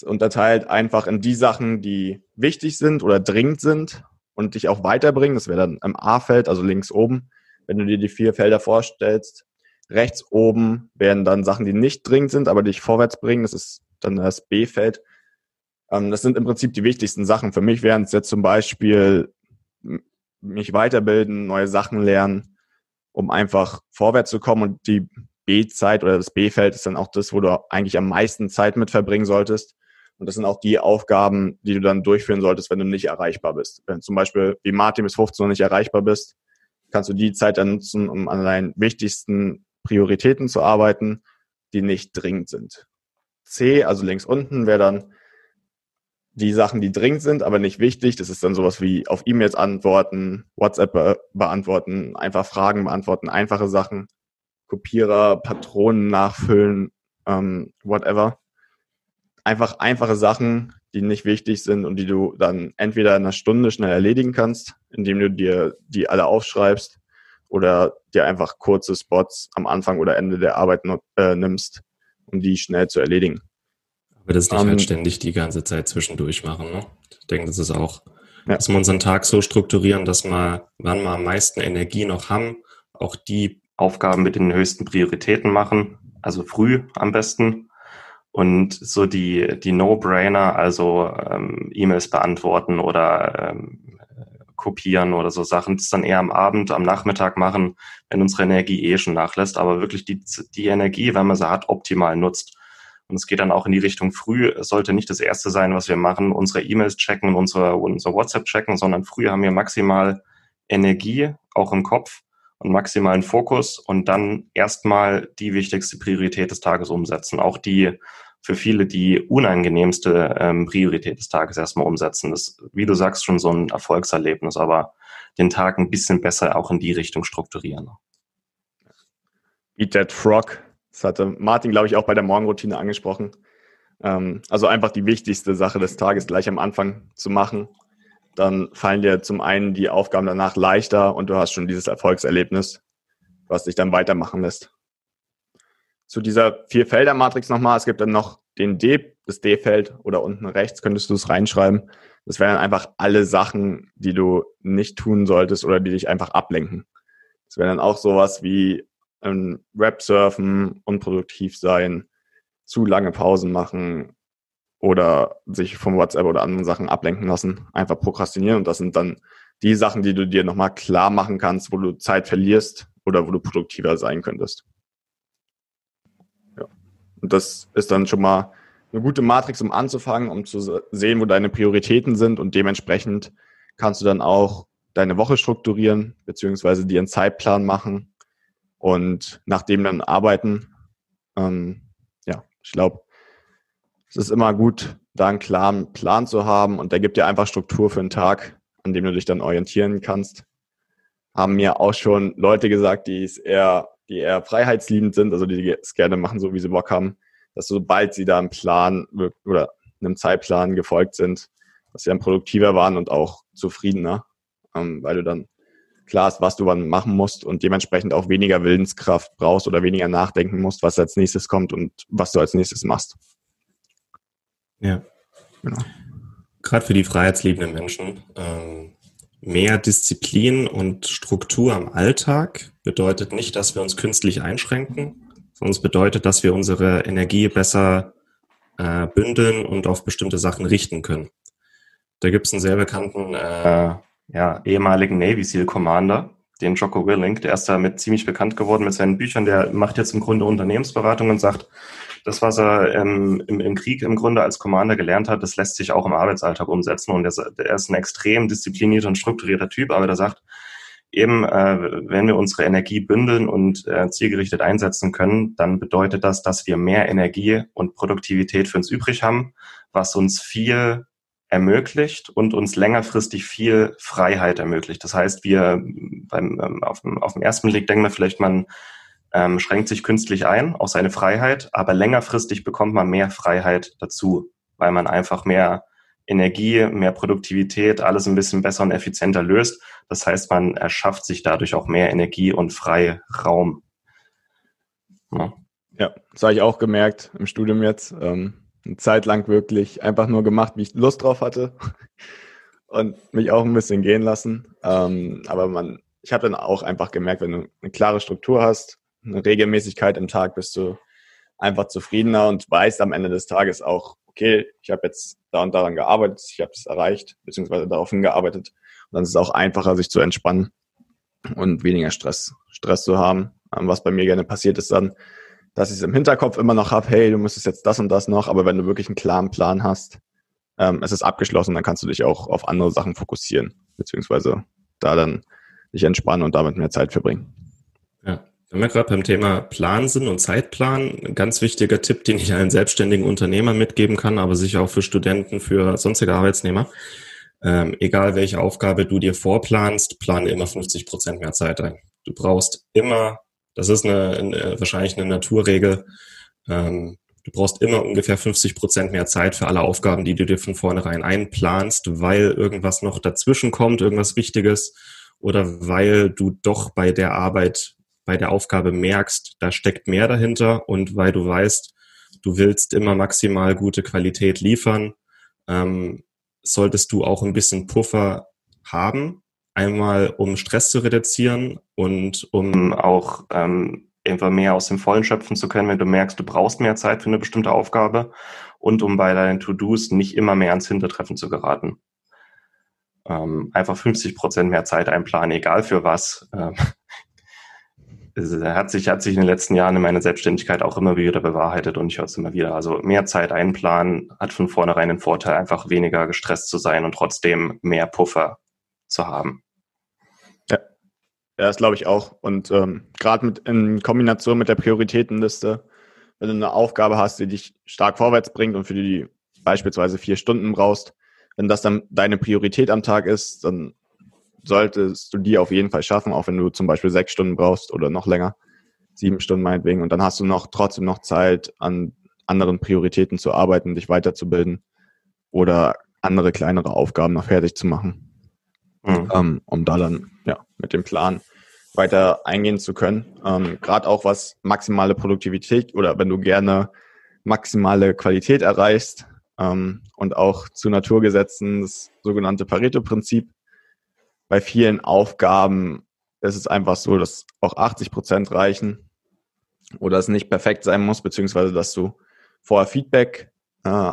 Speaker 2: Unterteilt einfach in die Sachen, die wichtig sind oder dringend sind und dich auch weiterbringen. Das wäre dann im A-Feld, also links oben, wenn du dir die vier Felder vorstellst. Rechts oben wären dann Sachen, die nicht dringend sind, aber dich vorwärts bringen. Das ist dann das B-Feld. Ähm, das sind im Prinzip die wichtigsten Sachen. Für mich wären es jetzt zum Beispiel mich weiterbilden, neue Sachen lernen, um einfach vorwärts zu kommen. Und die B-Zeit oder das B-Feld ist dann auch das, wo du eigentlich am meisten Zeit mit verbringen solltest. Und das sind auch die Aufgaben, die du dann durchführen solltest, wenn du nicht erreichbar bist. Wenn zum Beispiel wie Martin bis 15 Uhr nicht erreichbar bist, kannst du die Zeit dann nutzen, um an deinen wichtigsten Prioritäten zu arbeiten, die nicht dringend sind. C, also links unten, wäre dann die Sachen, die dringend sind, aber nicht wichtig. Das ist dann sowas wie auf E-Mails antworten, WhatsApp be beantworten, einfach Fragen beantworten, einfache Sachen, Kopierer, Patronen nachfüllen, ähm, whatever. Einfach einfache Sachen, die nicht wichtig sind und die du dann entweder in einer Stunde schnell erledigen kannst, indem du dir die alle aufschreibst oder dir einfach kurze Spots am Anfang oder Ende der Arbeit äh, nimmst, um die schnell zu erledigen.
Speaker 1: Aber das nicht um, halt ähm, ständig die ganze Zeit zwischendurch machen. Ne? Ich denke, das ist auch, ja. dass wir unseren Tag so strukturieren, dass wir, wann wir am meisten Energie noch haben, auch die Aufgaben mit den höchsten Prioritäten machen, also früh am besten. Und so die, die No-Brainer, also ähm, E-Mails beantworten oder ähm, kopieren oder so Sachen, das dann eher am Abend, am Nachmittag machen, wenn unsere Energie eh schon nachlässt, aber wirklich die, die Energie, wenn man sie hat, optimal nutzt. Und es geht dann auch in die Richtung früh, es sollte nicht das erste sein, was wir machen, unsere E-Mails checken, unsere, unsere WhatsApp checken, sondern früh haben wir maximal Energie, auch im Kopf und maximalen Fokus und dann erstmal die wichtigste Priorität des Tages umsetzen. Auch die für viele die unangenehmste ähm, Priorität des Tages erstmal umsetzen. Das, wie du sagst, schon so ein Erfolgserlebnis, aber den Tag ein bisschen besser auch in die Richtung strukturieren.
Speaker 2: Eat that frog. Das hatte Martin, glaube ich, auch bei der Morgenroutine angesprochen. Ähm, also einfach die wichtigste Sache des Tages gleich am Anfang zu machen. Dann fallen dir zum einen die Aufgaben danach leichter und du hast schon dieses Erfolgserlebnis, was dich dann weitermachen lässt zu dieser Vier-Felder-Matrix nochmal. Es gibt dann noch den D, das D-Feld oder unten rechts könntest du es reinschreiben. Das wären einfach alle Sachen, die du nicht tun solltest oder die dich einfach ablenken. Das wäre dann auch sowas wie ähm, Web surfen, unproduktiv sein, zu lange Pausen machen oder sich vom WhatsApp oder anderen Sachen ablenken lassen, einfach prokrastinieren. Und das sind dann die Sachen, die du dir nochmal klar machen kannst, wo du Zeit verlierst oder wo du produktiver sein könntest. Und das ist dann schon mal eine gute Matrix, um anzufangen, um zu sehen, wo deine Prioritäten sind und dementsprechend kannst du dann auch deine Woche strukturieren, beziehungsweise dir einen Zeitplan machen und nach dem dann arbeiten. Ähm, ja, ich glaube, es ist immer gut, da einen klaren Plan zu haben und der gibt dir einfach Struktur für den Tag, an dem du dich dann orientieren kannst. Haben mir auch schon Leute gesagt, die es eher die eher freiheitsliebend sind, also die es gerne machen, so wie sie Bock haben, dass sobald sie da einem Plan oder einem Zeitplan gefolgt sind, dass sie dann produktiver waren und auch zufriedener, ähm, weil du dann klar ist, was du wann machen musst und dementsprechend auch weniger Willenskraft brauchst oder weniger nachdenken musst, was als nächstes kommt und was du als nächstes machst.
Speaker 1: Ja. Genau. Gerade für die freiheitsliebenden Menschen ähm, Mehr Disziplin und Struktur am Alltag bedeutet nicht, dass wir uns künstlich einschränken, sondern es bedeutet, dass wir unsere Energie besser äh, bündeln und auf bestimmte Sachen richten können. Da gibt es einen sehr bekannten äh, ja, ehemaligen Navy SEAL Commander, den Jocko Willink, der ist damit ziemlich bekannt geworden mit seinen Büchern. Der macht jetzt im Grunde Unternehmensberatung und sagt, das, was er ähm, im, im, Krieg im Grunde als Commander gelernt hat, das lässt sich auch im Arbeitsalltag umsetzen. Und er, er ist ein extrem disziplinierter und strukturierter Typ, aber der sagt, eben, äh, wenn wir unsere Energie bündeln und äh, zielgerichtet einsetzen können, dann bedeutet das, dass wir mehr Energie und Produktivität für uns übrig haben, was uns viel ermöglicht und uns längerfristig viel Freiheit ermöglicht. Das heißt, wir beim, ähm, auf, dem, auf dem ersten Blick denken wir vielleicht, man ähm, schränkt sich künstlich ein auf seine Freiheit, aber längerfristig bekommt man mehr Freiheit dazu, weil man einfach mehr Energie, mehr Produktivität, alles ein bisschen besser und effizienter löst. Das heißt, man erschafft sich dadurch auch mehr Energie und Freiraum.
Speaker 2: Ja, ja das habe ich auch gemerkt im Studium jetzt. Ähm, eine Zeit lang wirklich einfach nur gemacht, wie ich Lust drauf hatte und mich auch ein bisschen gehen lassen. Ähm, aber man, ich habe dann auch einfach gemerkt, wenn du eine klare Struktur hast, eine Regelmäßigkeit im Tag, bist du einfach zufriedener und weißt am Ende des Tages auch, okay, ich habe jetzt da und daran gearbeitet, ich habe es erreicht, beziehungsweise darauf hingearbeitet. Und dann ist es auch einfacher, sich zu entspannen und weniger Stress, Stress zu haben. Ähm, was bei mir gerne passiert ist dann, dass ich es im Hinterkopf immer noch habe, hey, du müsstest jetzt das und das noch, aber wenn du wirklich einen klaren Plan hast, ähm, es ist abgeschlossen, dann kannst du dich auch auf andere Sachen fokussieren, beziehungsweise da dann dich entspannen und damit mehr Zeit verbringen.
Speaker 1: Ja. Wenn wir gerade beim Thema Plan sind und Zeitplan, ein ganz wichtiger Tipp, den ich allen selbstständigen Unternehmern mitgeben kann, aber sicher auch für Studenten, für sonstige Arbeitsnehmer. Ähm, egal welche Aufgabe du dir vorplanst, plane immer 50 Prozent mehr Zeit ein. Du brauchst immer, das ist eine, eine wahrscheinlich eine Naturregel, ähm,
Speaker 3: du brauchst immer ungefähr 50 Prozent mehr Zeit für alle Aufgaben, die du dir von vornherein einplanst, weil irgendwas noch dazwischen kommt, irgendwas Wichtiges oder weil du doch bei der Arbeit, bei der Aufgabe merkst, da steckt mehr dahinter und weil du weißt, du willst immer maximal gute Qualität liefern, ähm, solltest du auch ein bisschen Puffer haben. Einmal um Stress zu reduzieren und um auch ähm, einfach mehr aus dem Vollen schöpfen zu können, wenn du merkst, du brauchst mehr Zeit für eine bestimmte Aufgabe und um bei deinen To-Dos nicht immer mehr ans Hintertreffen zu geraten. Ähm, einfach 50 Prozent mehr Zeit einplanen, egal für was. Ähm, hat sich, hat sich in den letzten Jahren in meiner Selbstständigkeit auch immer wieder bewahrheitet und ich höre es immer wieder. Also mehr Zeit einplanen hat von vornherein den Vorteil, einfach weniger gestresst zu sein und trotzdem mehr Puffer zu haben.
Speaker 2: Ja, ja das glaube ich auch. Und ähm, gerade in Kombination mit der Prioritätenliste, wenn du eine Aufgabe hast, die dich stark vorwärts bringt und für die beispielsweise vier Stunden brauchst, wenn das dann deine Priorität am Tag ist, dann solltest du die auf jeden Fall schaffen, auch wenn du zum Beispiel sechs Stunden brauchst oder noch länger, sieben Stunden meinetwegen. Und dann hast du noch trotzdem noch Zeit, an anderen Prioritäten zu arbeiten, dich weiterzubilden oder andere kleinere Aufgaben noch fertig zu machen, mhm. ähm, um da dann ja mit dem Plan weiter eingehen zu können. Ähm, Gerade auch was maximale Produktivität oder wenn du gerne maximale Qualität erreichst ähm, und auch zu Naturgesetzen das sogenannte Pareto-Prinzip bei vielen Aufgaben ist es einfach so, dass auch 80 Prozent reichen oder es nicht perfekt sein muss, beziehungsweise dass du vorher Feedback äh,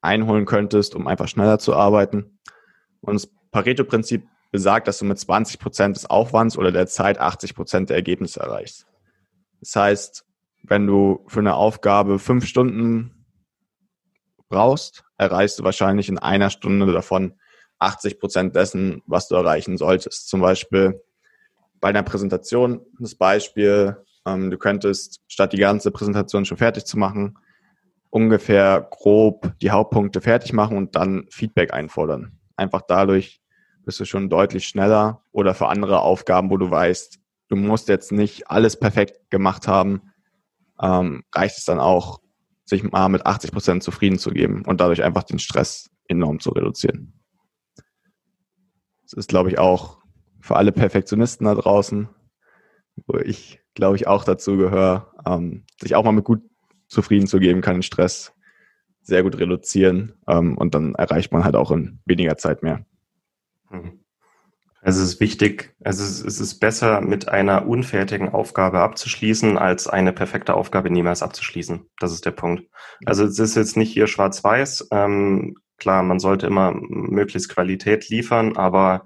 Speaker 2: einholen könntest, um einfach schneller zu arbeiten. Und das Pareto-Prinzip besagt, dass du mit 20 Prozent des Aufwands oder der Zeit 80 Prozent der Ergebnisse erreichst. Das heißt, wenn du für eine Aufgabe fünf Stunden brauchst, erreichst du wahrscheinlich in einer Stunde davon 80 Prozent dessen, was du erreichen solltest. Zum Beispiel bei einer Präsentation, das Beispiel, ähm, du könntest, statt die ganze Präsentation schon fertig zu machen, ungefähr grob die Hauptpunkte fertig machen und dann Feedback einfordern. Einfach dadurch bist du schon deutlich schneller oder für andere Aufgaben, wo du weißt, du musst jetzt nicht alles perfekt gemacht haben, ähm, reicht es dann auch, sich mal mit 80 Prozent zufrieden zu geben und dadurch einfach den Stress enorm zu reduzieren. Das ist, glaube ich, auch für alle Perfektionisten da draußen, wo ich, glaube ich, auch dazu gehöre, ähm, sich auch mal mit gut zufrieden zu geben, kann den Stress sehr gut reduzieren ähm, und dann erreicht man halt auch in weniger Zeit mehr.
Speaker 1: Mhm. Also es ist wichtig, also es ist besser, mit einer unfertigen Aufgabe abzuschließen, als eine perfekte Aufgabe niemals abzuschließen. Das ist der Punkt. Also es ist jetzt nicht hier schwarz-weiß. Ähm, Klar, man sollte immer möglichst Qualität liefern, aber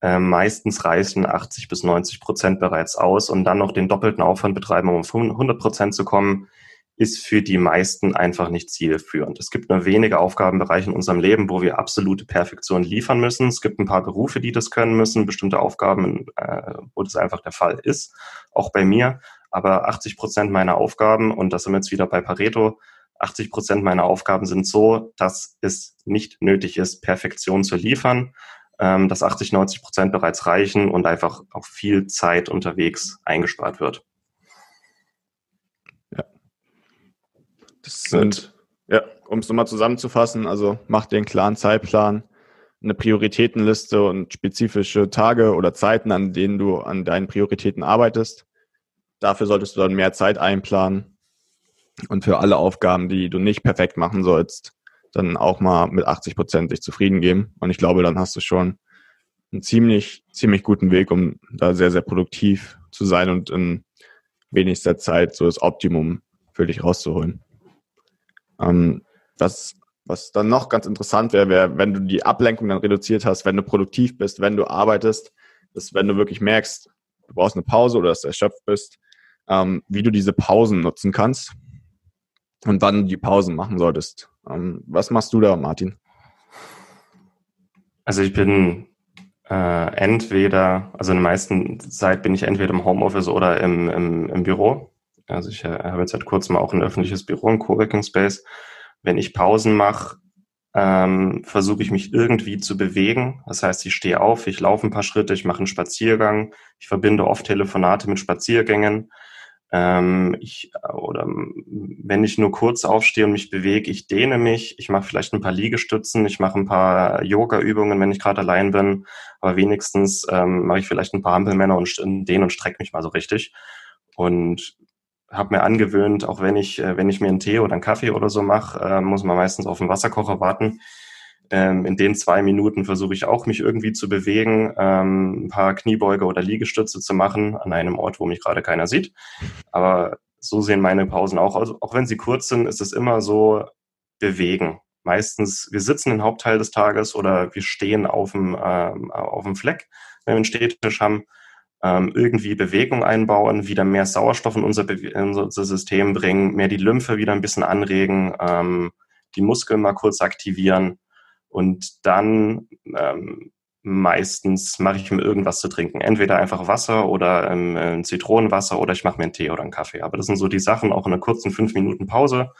Speaker 1: äh, meistens reichen 80 bis 90 Prozent bereits aus und dann noch den doppelten Aufwand betreiben, um auf 100 Prozent zu kommen, ist für die meisten einfach nicht zielführend. Es gibt nur wenige Aufgabenbereiche in unserem Leben, wo wir absolute Perfektion liefern müssen. Es gibt ein paar Berufe, die das können müssen, bestimmte Aufgaben, äh, wo das einfach der Fall ist, auch bei mir. Aber 80 Prozent meiner Aufgaben, und das sind wir jetzt wieder bei Pareto, 80 Prozent meiner Aufgaben sind so, dass es nicht nötig ist, Perfektion zu liefern, ähm, dass 80, 90 Prozent bereits reichen und einfach auch viel Zeit unterwegs eingespart wird.
Speaker 2: Ja. Das sind, ja, um es nochmal zusammenzufassen, also mach dir einen klaren Zeitplan, eine Prioritätenliste und spezifische Tage oder Zeiten, an denen du an deinen Prioritäten arbeitest. Dafür solltest du dann mehr Zeit einplanen und für alle Aufgaben, die du nicht perfekt machen sollst, dann auch mal mit 80 Prozent dich zufrieden geben. Und ich glaube, dann hast du schon einen ziemlich, ziemlich guten Weg, um da sehr, sehr produktiv zu sein und in wenigster Zeit so das Optimum für dich rauszuholen. Ähm, was, was dann noch ganz interessant wäre, wäre, wenn du die Ablenkung dann reduziert hast, wenn du produktiv bist, wenn du arbeitest, dass wenn du wirklich merkst, du brauchst eine Pause oder dass du erschöpft bist, ähm, wie du diese Pausen nutzen kannst und wann du die Pausen machen solltest. Ähm, was machst du da, Martin?
Speaker 1: Also ich bin äh, entweder, also in der meisten Zeit bin ich entweder im Homeoffice oder im, im, im Büro. Also ich äh, habe jetzt seit kurzem auch ein öffentliches Büro, ein Coworking Space. Wenn ich Pausen mache, ähm, versuche ich mich irgendwie zu bewegen. Das heißt, ich stehe auf, ich laufe ein paar Schritte, ich mache einen Spaziergang, ich verbinde oft Telefonate mit Spaziergängen Ähm, ich, oder wenn ich nur kurz aufstehe und mich bewege, ich dehne mich, ich mache vielleicht ein paar Liegestützen, ich mache ein paar Yoga-Übungen, wenn ich gerade allein bin, aber wenigstens ähm, mache ich vielleicht ein paar Hampelmänner und dehne und strecke mich mal so richtig. Und habe mir angewöhnt, auch wenn ich, äh, wenn ich mir einen Tee oder einen Kaffee oder so mache, äh, muss man meistens auf den Wasserkocher warten. Ähm, in den zwei Minuten versuche ich auch, mich irgendwie zu bewegen, ähm, ein paar Kniebeuge oder Liegestütze zu machen an einem Ort, wo mich gerade keiner sieht. Aber so sehen meine Pausen auch aus. Auch wenn sie kurz sind, ist es immer so bewegen. Meistens, wir sitzen den Hauptteil des Tages oder wir stehen auf dem, ähm, auf dem Fleck, wenn wir einen Stehtisch haben ähm, irgendwie Bewegung einbauen, wieder mehr Sauerstoff in unser, in unser, System bringen, mehr die Lymphe wieder ein bisschen anregen, ähm, die Muskeln mal kurz aktivieren und dann ähm, meistens mache ich mir irgendwas zu trinken. Entweder einfach Wasser oder ähm, ein Zitronenwasser oder ich mache mir einen Tee oder einen Kaffee. Aber das sind so die Sachen, auch in einer kurzen fünf Minuten Pause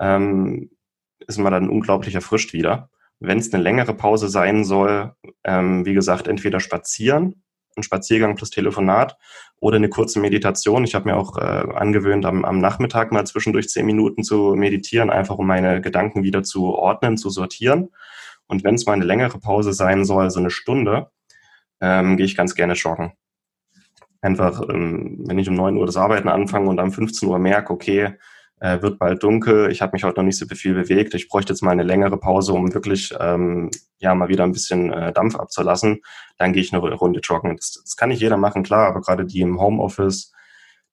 Speaker 1: ähm, ist man dann unglaublich erfrischt wieder. Wenn es eine längere Pause sein soll, ähm, wie gesagt, entweder spazieren ein Spaziergang plus Telefonat oder eine kurze Meditation. Ich habe mir auch äh, angewöhnt, am, am Nachmittag mal zwischendurch zehn Minuten zu meditieren, einfach um meine Gedanken wieder zu ordnen, zu sortieren. Und wenn es mal eine längere Pause sein soll, so eine Stunde, ähm, gehe ich ganz gerne joggen. Einfach, ähm, wenn ich um neun Uhr das Arbeiten anfange und am 15 Uhr merke, okay, äh, wird bald dunkel, ich habe mich heute noch nicht so viel bewegt, ich bräuchte jetzt mal eine längere Pause, um wirklich ähm, ja mal wieder ein bisschen äh, Dampf abzulassen, dann gehe ich eine Runde joggen. Das, das kann nicht jeder machen, klar, aber gerade die im Homeoffice,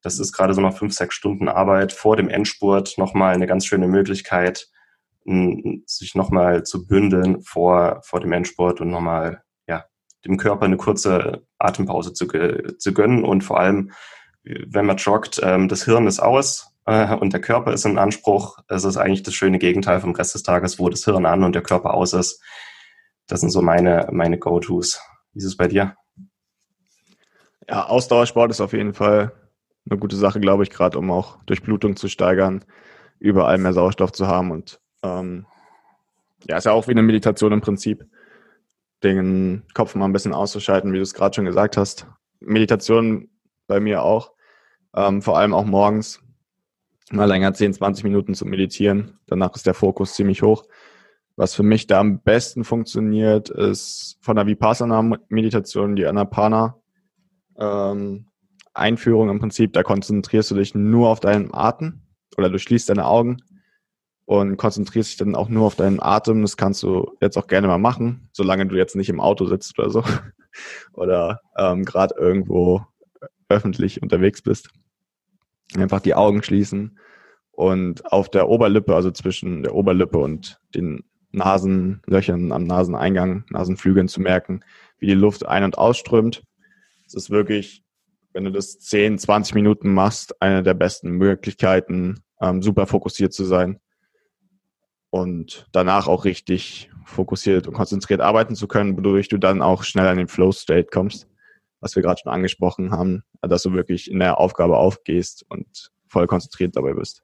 Speaker 1: das ist gerade so noch fünf, sechs Stunden Arbeit. Vor dem Endspurt nochmal eine ganz schöne Möglichkeit, sich nochmal zu bündeln vor, vor dem Endspurt und nochmal, ja, dem Körper eine kurze Atempause zu, zu gönnen. Und vor allem, wenn man joggt, ähm, das Hirn ist aus, äh, und der Körper ist in Anspruch. Es ist eigentlich das schöne Gegenteil vom Rest des Tages, wo das Hirn an und der Körper aus ist. Das sind so meine, meine Go-Tos. Wie ist es bei dir?
Speaker 2: Ja, Ausdauersport ist auf jeden Fall eine gute Sache, glaube ich, gerade um auch Durchblutung zu steigern, überall mehr Sauerstoff zu haben und ähm, ja, ist ja auch wie eine Meditation im Prinzip, den Kopf mal ein bisschen auszuschalten, wie du es gerade schon gesagt hast. Meditation bei mir auch, ähm, vor allem auch morgens, mal länger 10, 20 Minuten zu meditieren. Danach ist der Fokus ziemlich hoch. Was für mich da am besten funktioniert, ist von der Vipassana-Meditation die Anapana. Ähm, Einführung im Prinzip, da konzentrierst du dich nur auf deinen Atem oder du schließt deine Augen und konzentrierst dich dann auch nur auf deinen Atem. Das kannst du jetzt auch gerne mal machen, solange du jetzt nicht im Auto sitzt oder so oder ähm, gerade irgendwo öffentlich unterwegs bist. Einfach die Augen schließen und auf der Oberlippe, also zwischen der Oberlippe und den Nasenlöchern am Naseneingang, Nasenflügeln zu merken, wie die Luft ein- und ausströmt. Es ist wirklich, wenn du das 10, 20 Minuten machst, eine der besten Möglichkeiten, ähm, super fokussiert zu sein und danach auch richtig fokussiert und konzentriert arbeiten zu können, wodurch du dann auch schnell an den Flow-State kommst, was wir gerade schon angesprochen haben, dass du wirklich in der Aufgabe aufgehst und voll konzentriert dabei bist.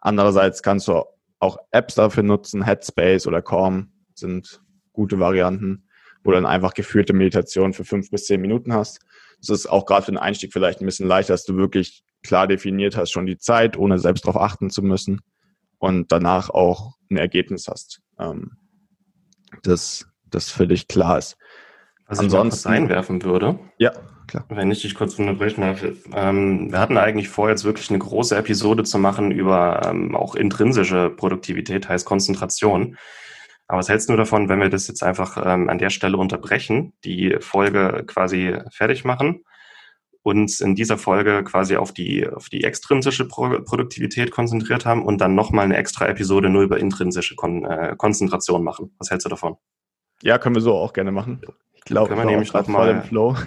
Speaker 2: Andererseits kannst du auch Apps dafür nutzen, Headspace oder Calm sind gute Varianten, wo du dann einfach geführte Meditation für fünf bis zehn Minuten hast. Das ist auch gerade für den Einstieg vielleicht ein bisschen leichter, dass du wirklich klar definiert hast, schon die Zeit, ohne selbst darauf achten zu müssen und danach auch ein Ergebnis hast, ähm, das, das für dich klar ist.
Speaker 1: Was Ansonsten, ich noch einwerfen würde.
Speaker 2: Ja klar.
Speaker 1: Wenn ich dich kurz unterbrechen darf. Ähm, wir hatten eigentlich vor, jetzt wirklich eine große Episode zu machen über ähm, auch intrinsische Produktivität, heißt Konzentration. Aber was hältst du davon, wenn wir das jetzt einfach ähm, an der Stelle unterbrechen, die Folge quasi fertig machen, uns in dieser Folge quasi auf die, auf die extrinsische Pro Produktivität konzentriert haben und dann nochmal eine extra Episode nur über intrinsische Kon äh, Konzentration machen? Was hältst du davon?
Speaker 2: Ja, können wir so auch gerne machen.
Speaker 1: Glaube, können wir nämlich noch mal, voll im Flow.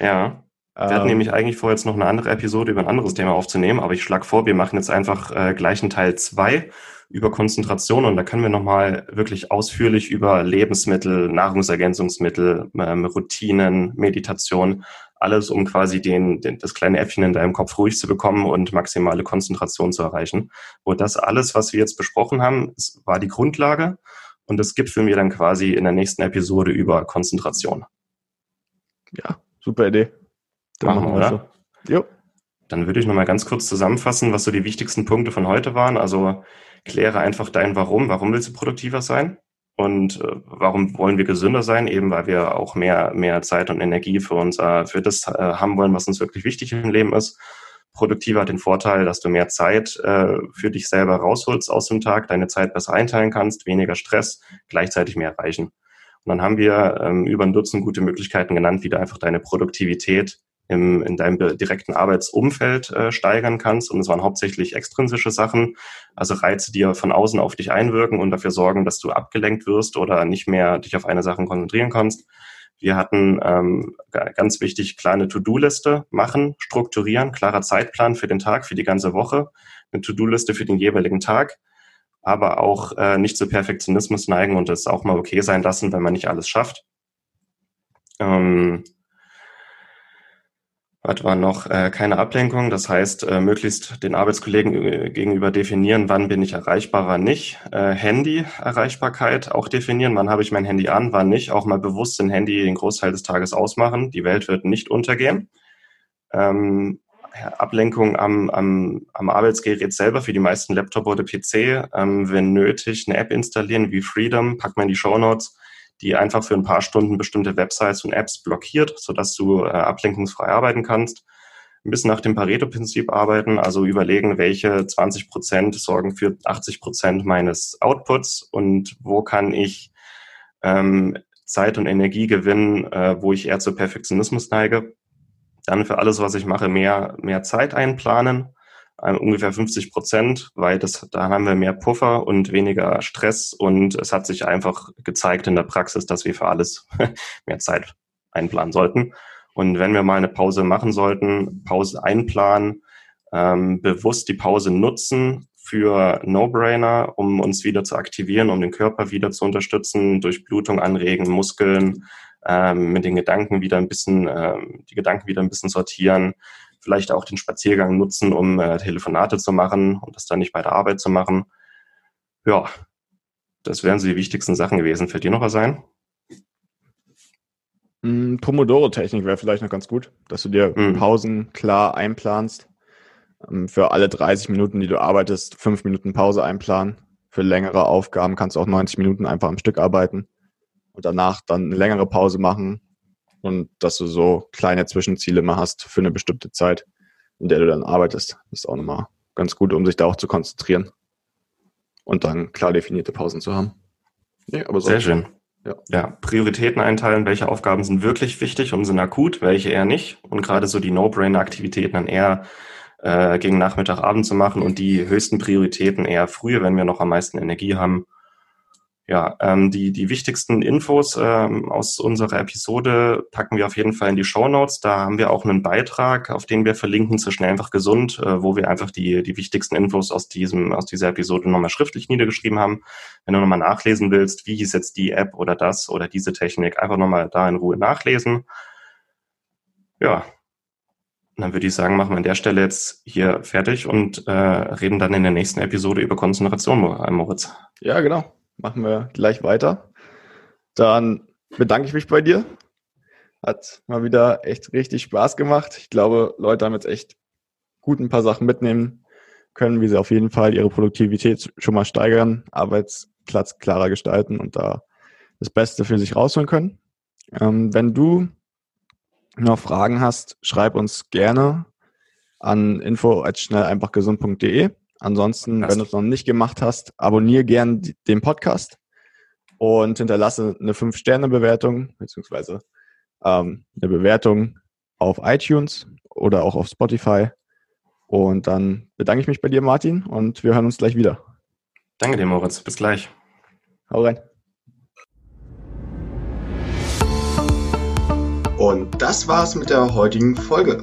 Speaker 1: Ja. Wir ähm, hatten nämlich eigentlich vor, jetzt noch eine andere Episode über ein anderes Thema aufzunehmen, aber ich schlage vor, wir machen jetzt einfach äh, gleich einen Teil zwei über Konzentration und da können wir nochmal wirklich ausführlich über Lebensmittel, Nahrungsergänzungsmittel, ähm, Routinen, Meditation, alles, um quasi den, den, das kleine Äffchen in deinem Kopf ruhig zu bekommen und maximale Konzentration zu erreichen. Und das alles, was wir jetzt besprochen haben, war die Grundlage und das gibt für mir dann quasi in der nächsten Episode über Konzentration.
Speaker 2: Ja, Super Idee.
Speaker 1: Dann machen, machen wir, oder? So. Jo. Dann würde ich nochmal ganz kurz zusammenfassen, was so die wichtigsten Punkte von heute waren. Also kläre einfach dein Warum. Warum willst du produktiver sein? Und äh, warum wollen wir gesünder sein? Eben weil wir auch mehr, mehr Zeit und Energie für unser, für das äh, haben wollen, was uns wirklich wichtig im Leben ist. Produktiver hat den Vorteil, dass du mehr Zeit äh, für dich selber rausholst aus dem Tag, deine Zeit besser einteilen kannst, weniger Stress, gleichzeitig mehr erreichen. Und dann haben wir ähm, über ein Dutzend gute Möglichkeiten genannt, wie du einfach deine Produktivität im, in deinem direkten Arbeitsumfeld äh, steigern kannst. Und es waren hauptsächlich extrinsische Sachen, also Reize, die von außen auf dich einwirken und dafür sorgen, dass du abgelenkt wirst oder nicht mehr dich auf eine Sache konzentrieren kannst. Wir hatten ähm, ganz wichtig, kleine To-Do-Liste machen, strukturieren, klarer Zeitplan für den Tag, für die ganze Woche, eine To-Do-Liste für den jeweiligen Tag, aber auch äh, nicht zu Perfektionismus neigen und es auch mal okay sein lassen, wenn man nicht alles schafft. Ähm, was war noch? Äh, keine Ablenkung, das heißt, äh, möglichst den Arbeitskollegen äh, gegenüber definieren, wann bin ich erreichbar, wann nicht. Äh, Handy-Erreichbarkeit auch definieren, wann habe ich mein Handy an, wann nicht. Auch mal bewusst den Handy den Großteil des Tages ausmachen. Die Welt wird nicht untergehen. Ähm, Ablenkung am, am, am Arbeitsgerät selber für die meisten Laptop oder PC. Ähm, wenn nötig, eine App installieren wie Freedom, packt man in die Show Notes die einfach für ein paar Stunden bestimmte Websites und Apps blockiert, sodass du äh, ablenkungsfrei arbeiten kannst. Ein bisschen nach dem Pareto-Prinzip arbeiten, also überlegen, welche 20 Prozent sorgen für 80 Prozent meines Outputs und wo kann ich ähm, Zeit und Energie gewinnen, äh, wo ich eher zu Perfektionismus neige. Dann für alles, was ich mache, mehr, mehr Zeit einplanen ungefähr 50 Prozent, weil das, da haben wir mehr Puffer und weniger Stress und es hat sich einfach gezeigt in der Praxis, dass wir für alles mehr Zeit einplanen sollten. Und wenn wir mal eine Pause machen sollten, Pause einplanen, ähm, bewusst die Pause nutzen für No-Brainer, um uns wieder zu aktivieren, um den Körper wieder zu unterstützen, durch Blutung anregen, Muskeln, ähm, mit den Gedanken wieder ein bisschen, ähm, die Gedanken wieder ein bisschen sortieren, vielleicht auch den Spaziergang nutzen, um äh, Telefonate zu machen und das dann nicht bei der Arbeit zu machen. Ja, das wären so die wichtigsten Sachen gewesen. Fällt dir noch was ein?
Speaker 2: Mm, Pomodoro-Technik wäre vielleicht noch ganz gut, dass du dir mm. Pausen klar einplanst. Ähm, für alle 30 Minuten, die du arbeitest, fünf Minuten Pause einplanen. Für längere Aufgaben kannst du auch 90 Minuten einfach am Stück arbeiten und danach dann eine längere Pause machen, und dass du so kleine Zwischenziele mal hast für eine bestimmte Zeit, in der du dann arbeitest. Das ist auch nochmal ganz gut, um sich da auch zu konzentrieren und dann klar definierte Pausen zu haben.
Speaker 1: Nee, aber so. Sehr schön. Ja. ja, Prioritäten einteilen, welche Aufgaben sind wirklich wichtig und sind akut, welche eher nicht. Und gerade so die No-Brainer-Aktivitäten dann eher äh, gegen Nachmittag, Abend zu machen und die höchsten Prioritäten eher früher, wenn wir noch am meisten Energie haben. Ja, ähm, die, die wichtigsten Infos ähm, aus unserer Episode packen wir auf jeden Fall in die Show Notes. Da haben wir auch einen Beitrag, auf den wir verlinken zu Schnell einfach gesund, äh, wo wir einfach die, die wichtigsten Infos aus diesem, aus dieser Episode nochmal schriftlich niedergeschrieben haben. Wenn du nochmal nachlesen willst, wie hieß jetzt die App oder das oder diese Technik, einfach nochmal da in Ruhe nachlesen. Ja, dann würde ich sagen, machen wir an der Stelle jetzt hier fertig und äh, reden dann in der nächsten Episode über Konzentration, Moritz.
Speaker 2: Ja, genau machen wir gleich weiter. Dann bedanke ich mich bei dir. Hat mal wieder echt richtig Spaß gemacht. Ich glaube, Leute haben jetzt echt gut ein paar Sachen mitnehmen können, wie sie auf jeden Fall ihre Produktivität schon mal steigern, Arbeitsplatz klarer gestalten und da das Beste für sich rausholen können. Ähm, wenn du noch Fragen hast, schreib uns gerne an info@schnelleinfachgesund.de. Ansonsten, wenn du es noch nicht gemacht hast, abonniere gern den Podcast und hinterlasse eine 5-Sterne-Bewertung, beziehungsweise ähm, eine Bewertung auf iTunes oder auch auf Spotify. Und dann bedanke ich mich bei dir, Martin, und wir hören uns gleich wieder.
Speaker 1: Danke dir, Moritz. Bis gleich.
Speaker 2: Hau rein.
Speaker 4: Und das war's mit der heutigen Folge.